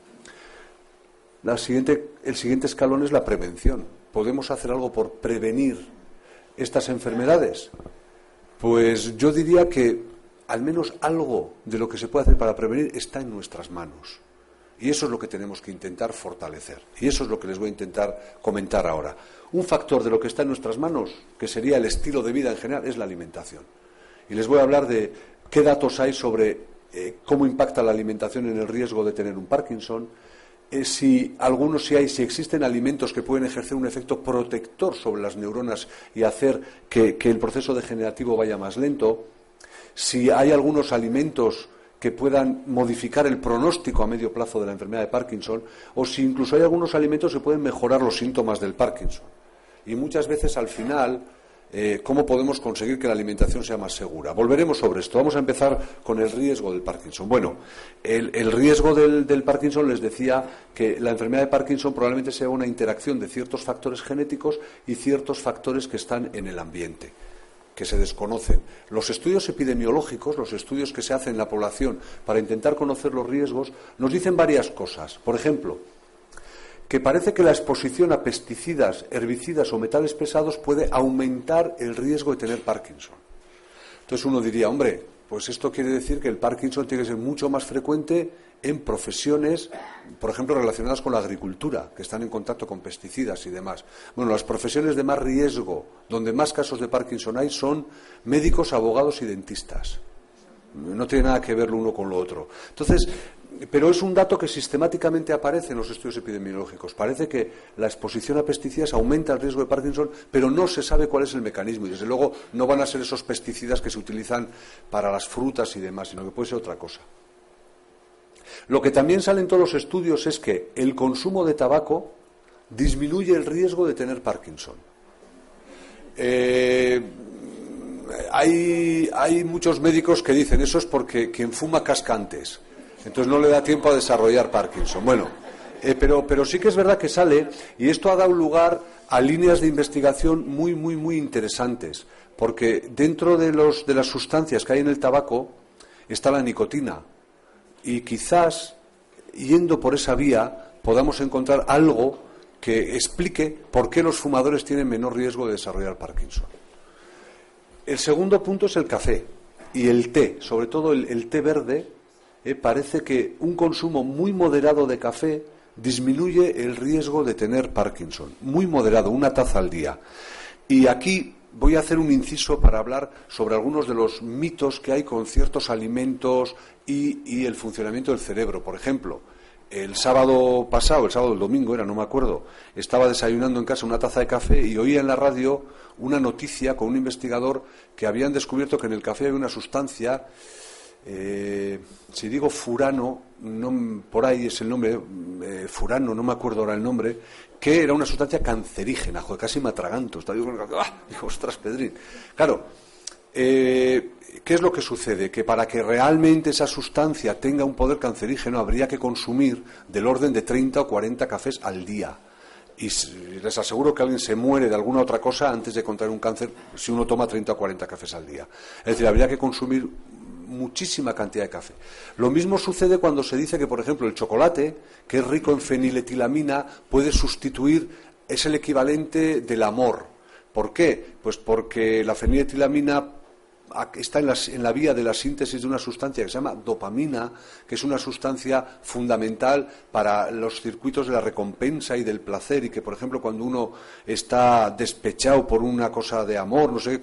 El siguiente escalón es la prevención. ¿Podemos hacer algo por prevenir estas enfermedades? Pues yo diría que al menos algo de lo que se puede hacer para prevenir está en nuestras manos. Y eso es lo que tenemos que intentar fortalecer. Y eso es lo que les voy a intentar comentar ahora. Un factor de lo que está en nuestras manos, que sería el estilo de vida en general, es la alimentación. Y les voy a hablar de qué datos hay sobre eh, cómo impacta la alimentación en el riesgo de tener un Parkinson, eh, si algunos si hay, si existen alimentos que pueden ejercer un efecto protector sobre las neuronas y hacer que, que el proceso degenerativo vaya más lento, si hay algunos alimentos que puedan modificar el pronóstico a medio plazo de la enfermedad de Parkinson, o si incluso hay algunos alimentos que pueden mejorar los síntomas del Parkinson. Y muchas veces al final, eh, ¿cómo podemos conseguir que la alimentación sea más segura? Volveremos sobre esto. Vamos a empezar con el riesgo del Parkinson. Bueno, el, riesgo del Parkinson les decía que la enfermedad de Parkinson probablemente sea una interacción de ciertos factores genéticos y ciertos factores que están en el ambiente que se desconocen. Los estudios epidemiológicos, los estudios que se hacen en la población para intentar conocer los riesgos, nos dicen varias cosas. Por ejemplo, que parece que la exposición a pesticidas, herbicidas o metales pesados puede aumentar el riesgo de tener Parkinson. Entonces uno diría, hombre, pues esto quiere decir que el Parkinson tiene que ser mucho más frecuente en profesiones, por ejemplo, relacionadas con la agricultura, que están en contacto con pesticidas y demás. Bueno, las profesiones de más riesgo, donde más casos de Parkinson hay, son médicos, abogados y dentistas. No tiene nada que ver lo uno con lo otro. Entonces, pero es un dato que sistemáticamente aparece en los estudios epidemiológicos. Parece que la exposición a pesticidas aumenta el riesgo de Parkinson, pero no se sabe cuál es el mecanismo. Y desde luego no van a ser esos pesticidas que se utilizan para las frutas y demás, sino que puede ser otra cosa. Lo que también sale en todos los estudios es que el consumo de tabaco disminuye el riesgo de tener Parkinson. Eh, hay, muchos médicos que dicen eso es porque quien fuma cascantes, entonces no le da tiempo a desarrollar Parkinson. Bueno, eh, pero, sí que es verdad que sale y esto ha dado lugar a líneas de investigación muy, muy, muy interesantes, porque dentro de las sustancias que hay en el tabaco está la nicotina y quizás yendo por esa vía podamos encontrar algo que explique por qué los fumadores tienen menor riesgo de desarrollar Parkinson. El segundo punto es el café y el té, sobre todo el, té verde. eh, parece que un consumo muy moderado de café disminuye el riesgo de tener Parkinson. Muy moderado, una taza al día. Y aquí voy a hacer un inciso para hablar sobre algunos de los mitos que hay con ciertos alimentos y, el funcionamiento del cerebro. Por ejemplo, el sábado pasado, el sábado, el domingo era, no me acuerdo, estaba desayunando en casa una taza de café y oía en la radio una noticia con un investigador que habían descubierto que en el café había una sustancia, eh, si digo furano, no, por ahí es el nombre, eh, furano, no me acuerdo ahora el nombre, que era una sustancia cancerígena, joder, casi me atraganto. Estaba yo con el café, ¡ah! Ostras, Pedrín. Claro, eh, ¿qué es lo que sucede? Que para que realmente esa sustancia tenga un poder cancerígeno habría que consumir del orden de 30 o 40 cafés al día. Y les aseguro que alguien se muere de alguna otra cosa antes de contraer un cáncer si uno toma 30 o 40 cafés al día. Es decir, habría que consumir muchísima cantidad de café. Lo mismo sucede cuando se dice que, por ejemplo, el chocolate, que es rico en feniletilamina, puede sustituir, es el equivalente del amor. ¿Por qué? Pues porque la feniletilamina está en, las- en la vía de la síntesis de una sustancia que se llama dopamina, que es una sustancia fundamental para los circuitos de la recompensa y del placer, y que, por ejemplo, cuando uno está despechado por una cosa de amor, no sé,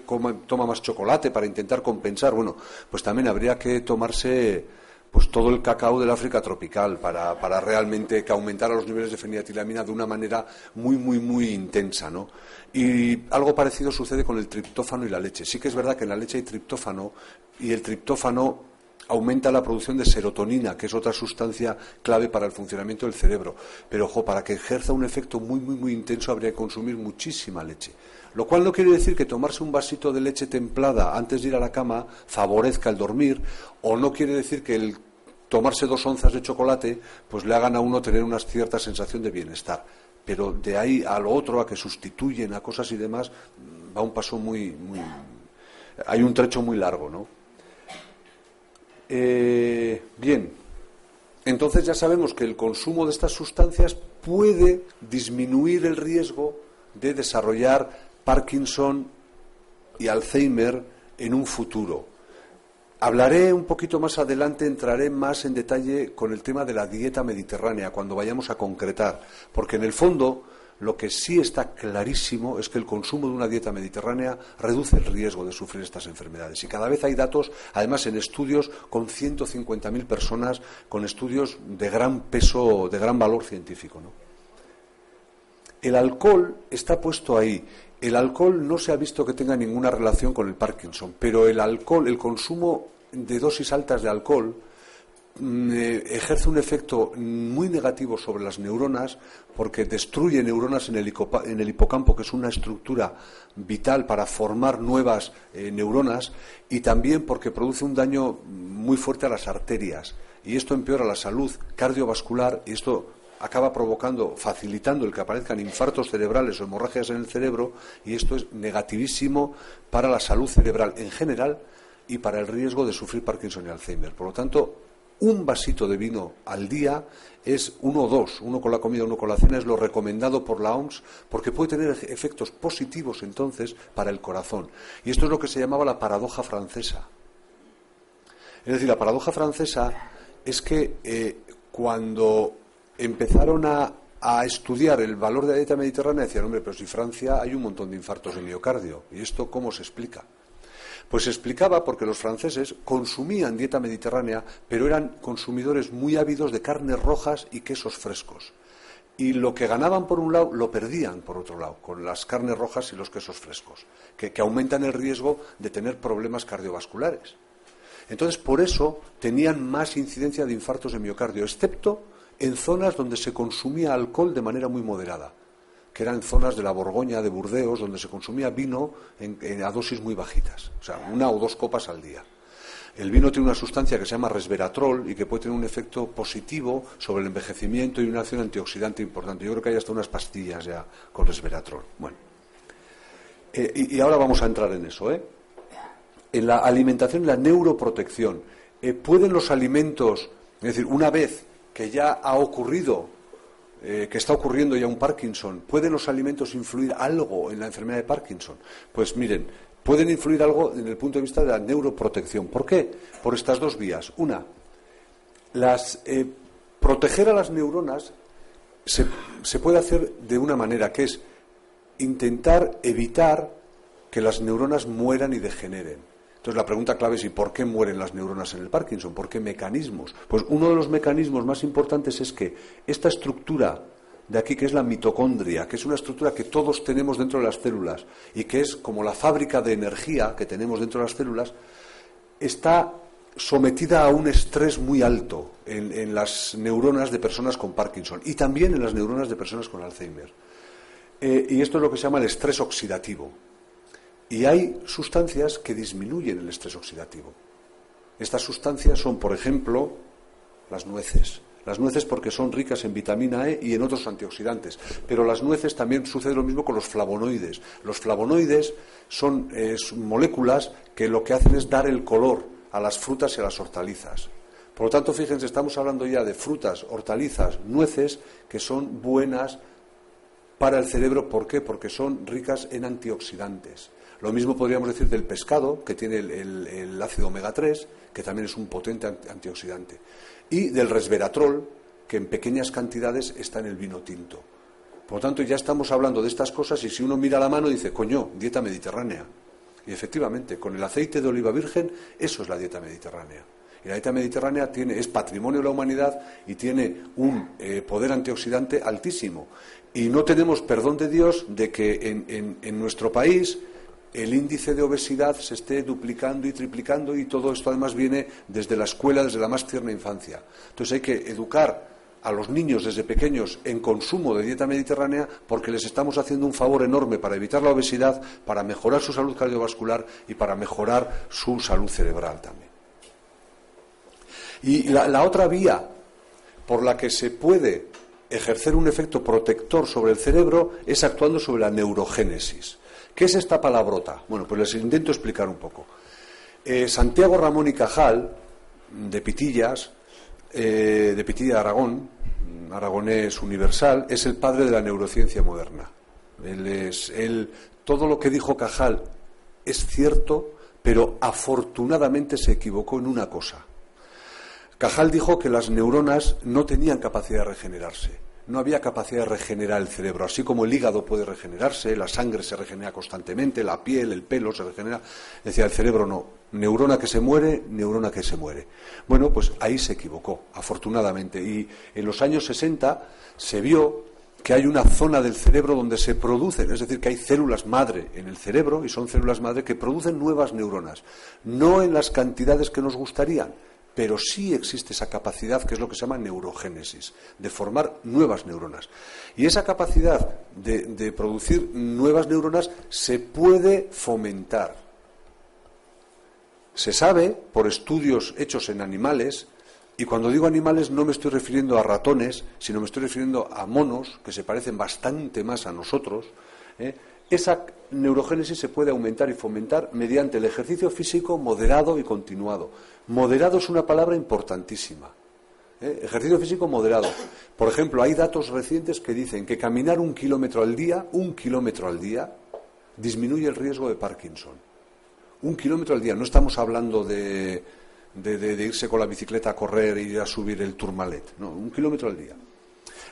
toma más chocolate para intentar compensar, bueno, pues también habría que tomarse pues todo el cacao del África tropical para, para realmente que aumentara los niveles de feniletilamina de una manera muy, muy, muy intensa, ¿no? Y algo parecido sucede con el triptófano y la leche. Sí que es verdad que en la leche hay triptófano y el triptófano aumenta la producción de serotonina, que es otra sustancia clave para el funcionamiento del cerebro. Pero, ojo, para que ejerza un efecto muy, muy, muy intenso habría que consumir muchísima leche. Lo cual no quiere decir que tomarse un vasito de leche templada antes de ir a la cama favorezca el dormir, o no quiere decir que el tomarse dos onzas de chocolate pues le hagan a uno tener una cierta sensación de bienestar. Pero de ahí a lo otro, a que sustituyen a cosas y demás, va un paso muy, muy hay un trecho muy largo, ¿no? Eh, bien, entonces ya sabemos que el consumo de estas sustancias puede disminuir el riesgo de desarrollar Parkinson y Alzheimer en un futuro. Hablaré un poquito más adelante, entraré más en detalle con el tema de la dieta mediterránea cuando vayamos a concretar, porque en el fondo lo que sí está clarísimo es que el consumo de una dieta mediterránea reduce el riesgo de sufrir estas enfermedades. Y cada vez hay datos, además en estudios con 150.000 personas, con estudios de gran peso, de gran valor científico. El alcohol está puesto ahí. El alcohol no se ha visto que tenga ninguna relación con el Parkinson, pero el alcohol, el consumo de dosis altas de alcohol, Mm, eh, ejerce un efecto muy negativo sobre las neuronas porque destruye neuronas en el, hipocampo, que es una estructura vital para formar nuevas eh, neuronas, y también porque produce un daño muy fuerte a las arterias. Y esto empeora la salud cardiovascular y esto acaba provocando, facilitando el que aparezcan infartos cerebrales o hemorragias en el cerebro, y esto es negativísimo para la salud cerebral en general y para el riesgo de sufrir Parkinson y Alzheimer. Por lo tanto, un vasito de vino al día es uno o dos, uno con la comida, uno con la cena, es lo recomendado por la OMS, porque puede tener efectos positivos entonces para el corazón. Y esto es lo que se llamaba la paradoja francesa. Es decir, la paradoja francesa es que eh, cuando empezaron a, estudiar el valor de la dieta mediterránea, decían, hombre, pero si Francia hay un montón de infartos de miocardio, ¿y esto cómo se explica? Pues se explicaba porque los franceses consumían dieta mediterránea, pero eran consumidores muy ávidos de carnes rojas y quesos frescos. Y lo que ganaban por un lado lo perdían por otro lado, con las carnes rojas y los quesos frescos, que, aumentan el riesgo de tener problemas cardiovasculares. Entonces, por eso tenían más incidencia de infartos de miocardio, excepto en zonas donde se consumía alcohol de manera muy moderada que eran zonas de la Borgoña, de Burdeos, donde se consumía vino a dosis muy bajitas, o sea, una o dos copas al día. El vino tiene una sustancia que se llama resveratrol y que puede tener un efecto positivo sobre el envejecimiento y una acción antioxidante importante. Yo creo que hay hasta unas pastillas ya con resveratrol. Bueno, eh, y, ahora vamos a entrar en eso. ¿eh? En la alimentación la neuroprotección. Eh, ¿Pueden los alimentos, es decir, una vez que ya ha ocurrido eh, que está ocurriendo ya un Parkinson, ¿pueden los alimentos influir algo en la enfermedad de Parkinson? Pues miren, pueden influir algo en el punto de vista de la neuroprotección. ¿Por qué? Por estas dos vías. Una, las, eh, proteger a las neuronas se, se puede hacer de una manera, que es intentar evitar que las neuronas mueran y degeneren. Entonces la pregunta clave es ¿y por qué mueren las neuronas en el Parkinson? ¿Por qué mecanismos? Pues uno de los mecanismos más importantes es que esta estructura de aquí, que es la mitocondria, que es una estructura que todos tenemos dentro de las células y que es como la fábrica de energía que tenemos dentro de las células, está sometida a un estrés muy alto en, las neuronas de personas con Parkinson y también en las neuronas de personas con Alzheimer. Eh, y esto es lo que se llama el estrés oxidativo. Y hay sustancias que disminuyen el estrés oxidativo. Estas sustancias son, por ejemplo, las nueces. Las nueces porque son ricas en vitamina E y en otros antioxidantes. Pero las nueces también sucede lo mismo con los flavonoides. Los flavonoides son moléculas que lo que hacen es dar el color a las frutas y a las hortalizas. Por lo tanto, fíjense, estamos hablando ya de frutas, hortalizas, nueces que son buenas para el cerebro. ¿Por qué? Porque son ricas en antioxidantes. Lo mismo podríamos decir del pescado, que tiene el, ácido omega 3, que también es un potente antioxidante, y del resveratrol, que en pequeñas cantidades está en el vino tinto. Por lo tanto, ya estamos hablando de estas cosas y si uno mira la mano dice, coño, dieta mediterránea. Y efectivamente, con el aceite de oliva virgen, eso es la dieta mediterránea. Y la dieta mediterránea tiene, es patrimonio de la humanidad y tiene un eh, poder antioxidante altísimo. Y no tenemos perdón de Dios de que en nuestro país el índice de obesidad se esté duplicando y triplicando y todo esto además viene desde la escuela, desde la más tierna infancia. Entonces hay que educar a los niños desde pequeños en consumo de dieta mediterránea porque les estamos haciendo un favor enorme para evitar la obesidad, para mejorar su salud cardiovascular y para mejorar su salud cerebral también. Y la, otra vía por la que se puede ejercer un efecto protector sobre el cerebro es actuando sobre la neurogénesis. ¿Qué es esta palabrota? Bueno, pues les intento explicar un poco. Eh, Santiago Ramón y Cajal, de Pitillas, eh, de Pitilla de Aragón, aragonés universal, es el padre de la neurociencia moderna. Él es, él, todo lo que dijo Cajal es cierto, pero afortunadamente se equivocó en una cosa. Cajal dijo que las neuronas no tenían capacidad de regenerarse no había capacidad de regenerar el cerebro. Así como el hígado puede regenerarse, la sangre se regenera constantemente, la piel, el pelo se regenera, decía el cerebro no. Neurona que se muere, neurona que se muere. Bueno, pues ahí se equivocó, afortunadamente. Y en los años 60 se vio que hay una zona del cerebro donde se producen, es decir, que hay células madre en el cerebro y son células madre que producen nuevas neuronas, no en las cantidades que nos gustarían, pero sí existe esa capacidad que es lo que se llama neurogénesis, de formar nuevas neuronas. Y esa capacidad de, producir nuevas neuronas se puede fomentar. Se sabe, por estudios hechos en animales, y cuando digo animales no me estoy refiriendo a ratones, sino me estoy refiriendo a monos, que se parecen bastante más a nosotros, ¿eh? Esa neurogénesis se puede aumentar y fomentar mediante el ejercicio físico moderado y continuado. Moderado es una palabra importantísima. ¿eh? Ejercicio físico moderado. Por ejemplo, hay datos recientes que dicen que caminar un kilómetro al día, un kilómetro al día, disminuye el riesgo de Parkinson. Un kilómetro al día. No estamos hablando de, de, irse con la bicicleta a correr e ir a subir el Tourmalet. No, un kilómetro al día.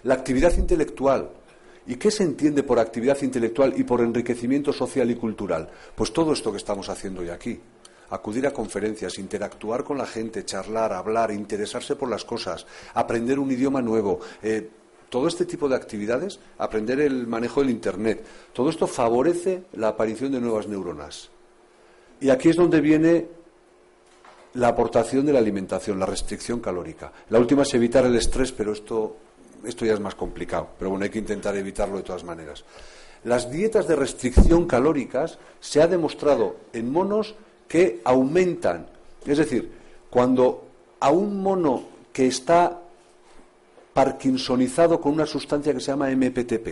La actividad intelectual, ¿Y qué se entiende por actividad intelectual y por enriquecimiento social y cultural? Pues todo esto que estamos haciendo hoy aquí. Acudir a conferencias, interactuar con la gente, charlar, hablar, interesarse por las cosas, aprender un idioma nuevo. Eh, todo este tipo de actividades, aprender el manejo del Internet, todo esto favorece la aparición de nuevas neuronas. Y aquí es donde viene la aportación de la alimentación, la restricción calórica. La última es evitar el estrés, pero esto esto ya es más complicado, pero bueno, hay que intentar evitarlo de todas maneras. Las dietas de restricción calóricas se ha demostrado en monos que aumentan, es decir, cuando a un mono que está parkinsonizado con una sustancia que se llama MPTP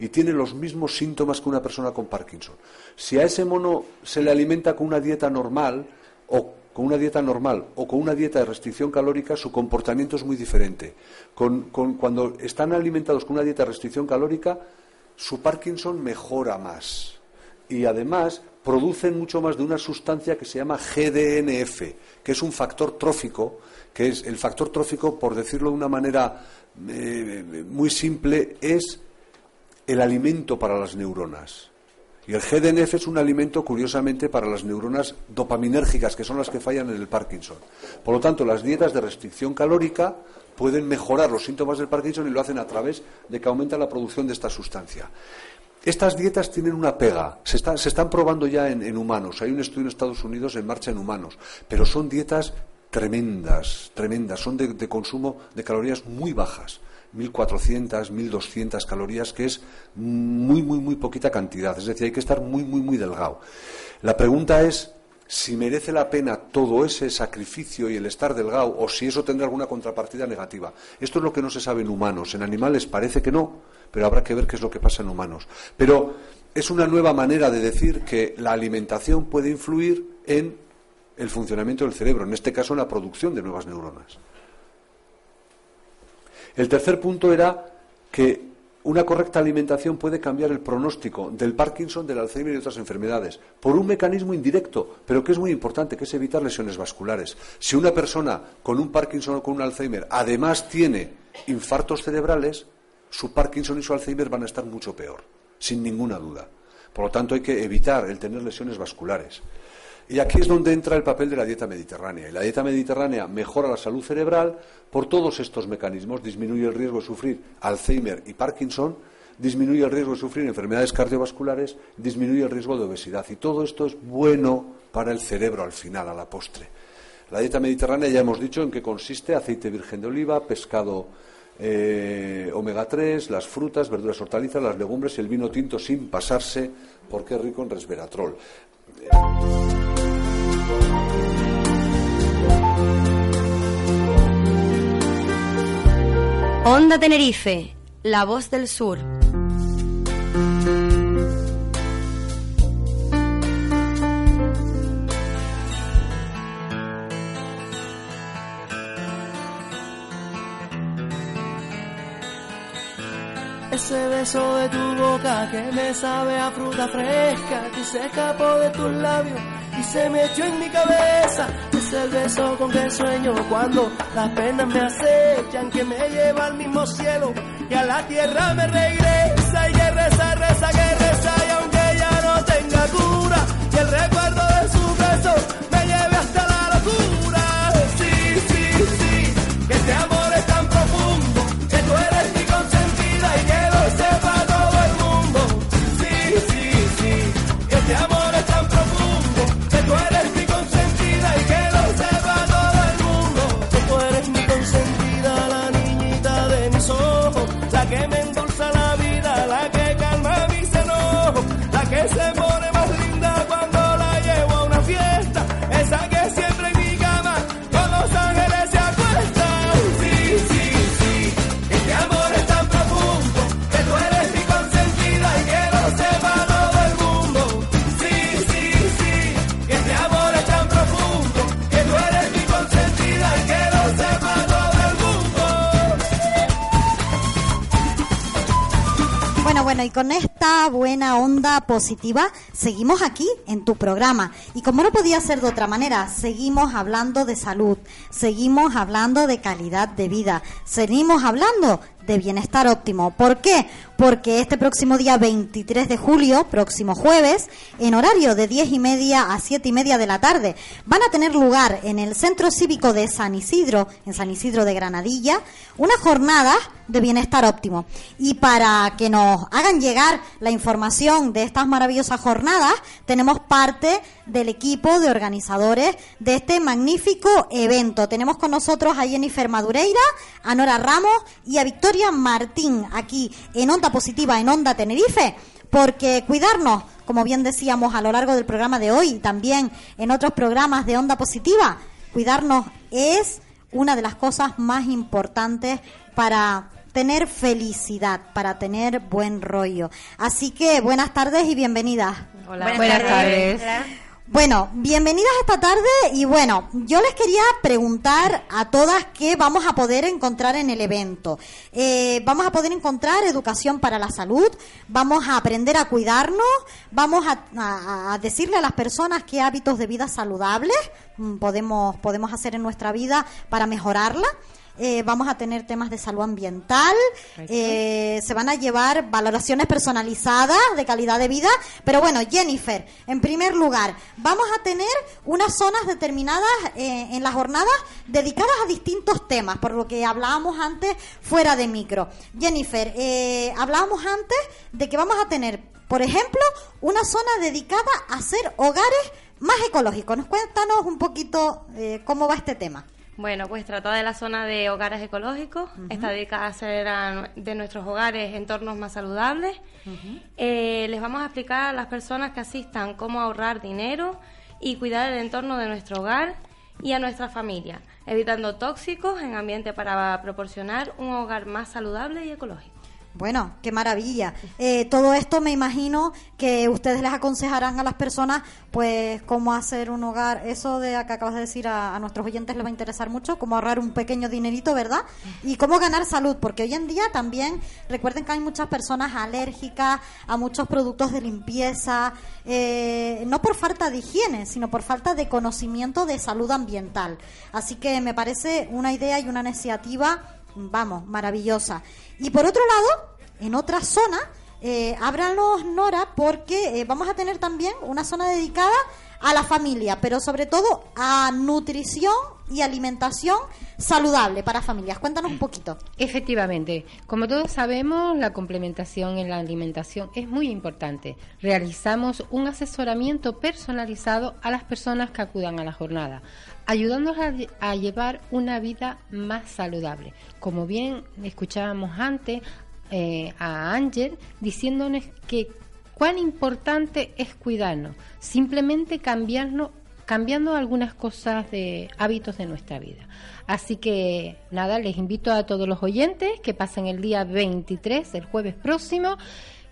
y tiene los mismos síntomas que una persona con Parkinson, si a ese mono se le alimenta con una dieta normal o con una dieta normal o con una dieta de restricción calórica, su comportamiento es muy diferente. cuando están alimentados con una dieta de restricción calórica, su Parkinson mejora más. Y además producen mucho más de una sustancia que se llama GDNF, que es un factor trófico, que es el factor trófico, por decirlo de una manera eh, muy simple, es el alimento para las neuronas. Y el GDNF es un alimento, curiosamente, para las neuronas dopaminérgicas, que son las que fallan en el Parkinson. Por lo tanto, las dietas de restricción calórica pueden mejorar los síntomas del Parkinson y lo hacen a través de que aumenta la producción de esta sustancia. Estas dietas tienen una pega, se, están probando ya en, humanos, hay un estudio en Estados Unidos en marcha en humanos, pero son dietas tremendas, tremendas, son de consumo de calorías muy bajas. 1.400, 1.200 calorías, que es muy, muy, muy poquita cantidad. Es decir, hay que estar muy, muy, muy delgado. La pregunta es si merece la pena todo ese sacrificio y el estar delgado o si eso tendrá alguna contrapartida negativa. Esto es lo que no se sabe en humanos. En animales parece que no, pero habrá que ver qué es lo que pasa en humanos. Pero es una nueva manera de decir que la alimentación puede influir en el funcionamiento del cerebro, en este caso en la producción de nuevas neuronas. El tercer punto era que una correcta alimentación puede cambiar el pronóstico del Parkinson, del Alzheimer y otras enfermedades, por un mecanismo indirecto, pero que es muy importante, que es evitar lesiones vasculares. Si una persona con un Parkinson o con un Alzheimer además tiene infartos cerebrales, su Parkinson y su Alzheimer van a estar mucho peor, sin ninguna duda. Por lo tanto, hay que evitar el tener lesiones vasculares. Y aquí es donde entra el papel de la dieta mediterránea. Y la dieta mediterránea mejora la salud cerebral por todos estos mecanismos, disminuye el riesgo de sufrir Alzheimer y Parkinson, disminuye el riesgo de sufrir enfermedades cardiovasculares, disminuye el riesgo de obesidad. Y todo esto es bueno para el cerebro al final, a la postre. La dieta mediterránea ya hemos dicho en qué consiste aceite virgen de oliva, pescado eh, omega 3, las frutas, verduras, hortalizas, las legumbres y el vino tinto sin pasarse porque es rico en resveratrol.
Onda Tenerife, La voz del sur.
Ese beso de tu boca que me sabe a fruta fresca, que se escapó de tus labios y se me echó en mi cabeza. Es el beso con que sueño cuando las penas me acechan, que me lleva al mismo cielo y a la tierra me regresa y que reza, reza, que reza y aunque ya no tenga cura y el recuerdo de su beso me lleve hasta la locura.
Bueno, y con esta buena onda positiva seguimos aquí en tu programa. Y como no podía ser de otra manera, seguimos hablando de salud, seguimos hablando de calidad de vida, seguimos hablando de bienestar óptimo. ¿Por qué? Porque este próximo día 23 de julio, próximo jueves, en horario de 10 y media a 7 y media de la tarde, van a tener lugar en el Centro Cívico de San Isidro, en San Isidro de Granadilla, una jornada de bienestar óptimo. Y para que nos hagan llegar la información de estas maravillosas jornadas, tenemos parte del equipo de organizadores de este magnífico evento. Tenemos con nosotros a Jennifer Madureira, a Nora Ramos y a Victoria Martín aquí en Onda Positiva, en Onda Tenerife, porque cuidarnos, como bien decíamos a lo largo del programa de hoy y también en otros programas de Onda Positiva, cuidarnos es una de las cosas más importantes para tener felicidad, para tener buen rollo. Así que buenas tardes y bienvenidas.
Buenas, tardes.
Bueno, bienvenidas esta tarde y bueno, yo les quería preguntar a todas qué vamos a poder encontrar en el evento. Eh, vamos a poder encontrar educación para la salud, vamos a aprender a cuidarnos, vamos a, a- decirle a las personas qué hábitos de vida saludables mm, podemos, podemos hacer en nuestra vida para mejorarla. Eh, vamos a tener temas de salud ambiental, eh, se van a llevar valoraciones personalizadas de calidad de vida, pero bueno, Jennifer, en primer lugar, vamos a tener unas zonas determinadas eh, en las jornadas dedicadas a distintos temas, por lo que hablábamos antes fuera de micro. Jennifer, eh, hablábamos antes de que vamos a tener, por ejemplo, una zona dedicada a hacer hogares más ecológicos. Nos cuéntanos un poquito eh, cómo va este tema.
Bueno, pues trata de la zona de hogares ecológicos. Está dedicada a hacer a de nuestros hogares entornos más saludables. Eh, les vamos a explicar a las personas que asistan cómo ahorrar dinero y cuidar el entorno de nuestro hogar y a nuestra familia, evitando tóxicos en ambiente para proporcionar un hogar más saludable y ecológico.
Bueno, qué maravilla. Eh, todo esto me imagino que ustedes les aconsejarán a las personas, pues, cómo hacer un hogar. Eso de que acabas de decir a, a nuestros oyentes les va a interesar mucho, cómo ahorrar un pequeño dinerito, ¿verdad? Y cómo ganar salud, porque hoy en día también, recuerden que hay muchas personas alérgicas a muchos productos de limpieza, eh, no por falta de higiene, sino por falta de conocimiento de salud ambiental. Así que me parece una idea y una iniciativa, vamos, maravillosa. Y por otro lado, en otra zona, eh, ábranos, Nora, porque eh, vamos a tener también una zona dedicada a la familia, pero sobre todo a nutrición y alimentación saludable para familias. Cuéntanos un poquito.
Efectivamente, como todos sabemos, la complementación en la alimentación es muy importante. Realizamos un asesoramiento personalizado a las personas que acudan a la jornada, ayudándonos a, lle- a llevar una vida más saludable. Como bien escuchábamos antes eh, a Ángel diciéndonos que cuán importante es cuidarnos, simplemente cambiarnos cambiando algunas cosas de hábitos de nuestra vida. Así que nada, les invito a todos los oyentes que pasen el día 23, el jueves próximo,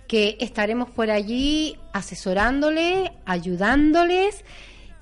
que estaremos por allí asesorándoles, ayudándoles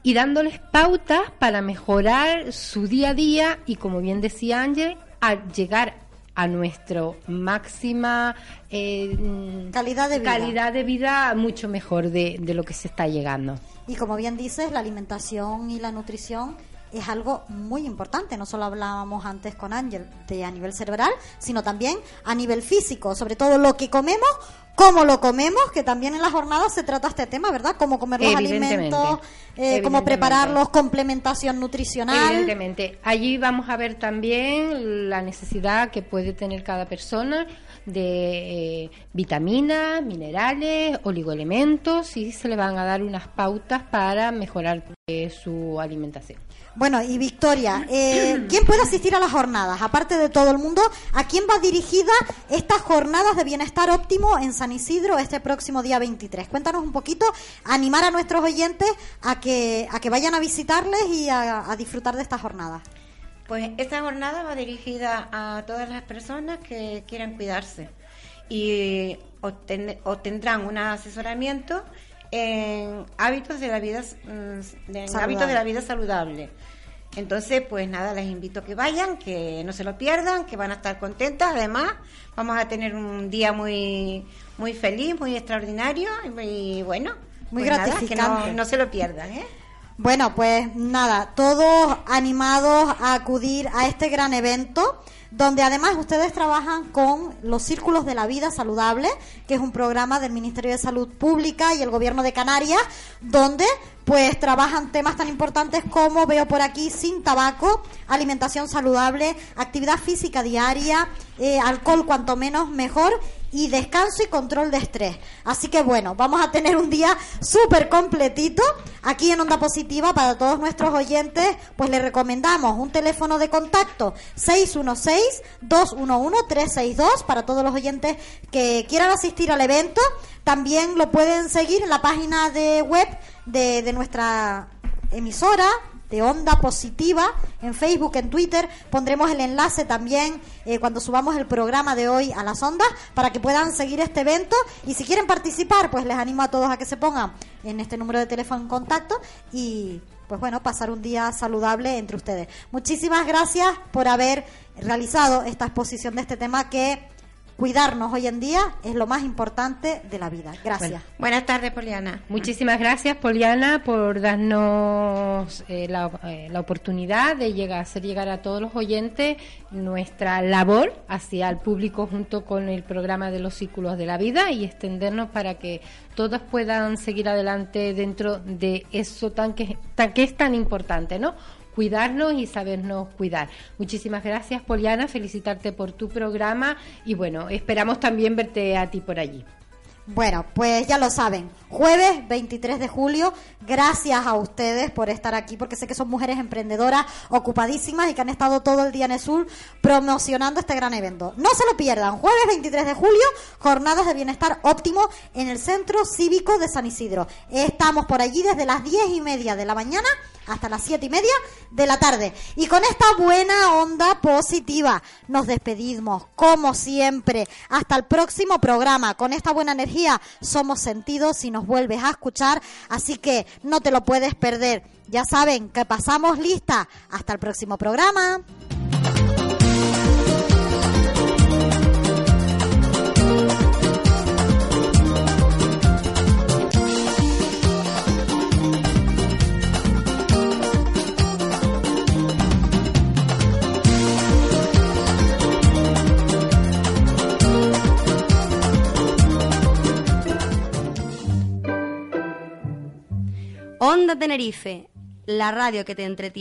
y dándoles pautas para mejorar su día a día y, como bien decía Ángel, a llegar a nuestra máxima eh,
calidad de vida.
calidad de vida mucho mejor de, de lo que se está llegando.
Y como bien dices, la alimentación y la nutrición es algo muy importante. No solo hablábamos antes con Ángel de a nivel cerebral, sino también a nivel físico, sobre todo lo que comemos, cómo lo comemos, que también en la jornada se trata este tema, ¿verdad? Cómo comer los alimentos, eh, cómo prepararlos, complementación nutricional.
Evidentemente, allí vamos a ver también la necesidad que puede tener cada persona de eh, vitaminas, minerales, oligoelementos y se le van a dar unas pautas para mejorar eh, su alimentación.
Bueno, y Victoria, eh, ¿quién puede asistir a las jornadas? Aparte de todo el mundo, ¿a quién va dirigida estas jornadas de bienestar óptimo en San Isidro este próximo día 23? Cuéntanos un poquito, animar a nuestros oyentes a que, a que vayan a visitarles y a, a disfrutar de estas jornadas.
Pues esta jornada va dirigida a todas las personas que quieran cuidarse y obten- obtendrán un asesoramiento en hábitos de la vida mm, en hábitos de la vida saludable. Entonces, pues nada, les invito a que vayan, que no se lo pierdan, que van a estar contentas. Además, vamos a tener un día muy muy feliz, muy extraordinario y bueno,
Muy
pues nada, que
gratificante.
no, no se lo pierdan, ¿eh?
Bueno, pues nada, todos animados a acudir a este gran evento, donde además ustedes trabajan con los Círculos de la Vida Saludable, que es un programa del Ministerio de Salud Pública y el Gobierno de Canarias, donde pues trabajan temas tan importantes como veo por aquí sin tabaco, alimentación saludable, actividad física diaria, eh, alcohol cuanto menos mejor y descanso y control de estrés. Así que bueno, vamos a tener un día súper completito aquí en Onda Positiva para todos nuestros oyentes. Pues les recomendamos un teléfono de contacto 616-211-362 para todos los oyentes que quieran asistir al evento. También lo pueden seguir en la página de web de, de nuestra emisora de Onda Positiva en Facebook, en Twitter. Pondremos el enlace también eh, cuando subamos el programa de hoy a las ondas para que puedan seguir este evento. Y si quieren participar, pues les animo a todos a que se pongan en este número de teléfono en contacto y pues bueno, pasar un día saludable entre ustedes. Muchísimas gracias por haber realizado esta exposición de este tema que cuidarnos hoy en día es lo más importante de la vida. Gracias.
Bueno.
Buenas tardes, Poliana.
Muchísimas gracias, Poliana, por darnos eh, la, eh, la oportunidad de llegar, hacer llegar a todos los oyentes nuestra labor hacia el público junto con el programa de los círculos de la vida y extendernos para que todos puedan seguir adelante dentro de eso tan que, tan, que es tan importante, ¿no? Cuidarnos y sabernos cuidar. Muchísimas gracias, Poliana, felicitarte por tu programa y bueno, esperamos también verte a ti por allí.
Bueno, pues ya lo saben, jueves 23 de julio, gracias a ustedes por estar aquí, porque sé que son mujeres emprendedoras ocupadísimas y que han estado todo el día en el sur promocionando este gran evento. No se lo pierdan, jueves 23 de julio, jornadas de bienestar óptimo en el Centro Cívico de San Isidro. Estamos por allí desde las 10 y media de la mañana hasta las siete y media de la tarde. Y con esta buena onda positiva nos despedimos, como siempre. Hasta el próximo programa. Con esta buena energía somos sentidos si nos vuelves a escuchar. Así que no te lo puedes perder. Ya saben que pasamos lista. Hasta el próximo programa.
Onda Tenerife, la radio que te entretiene.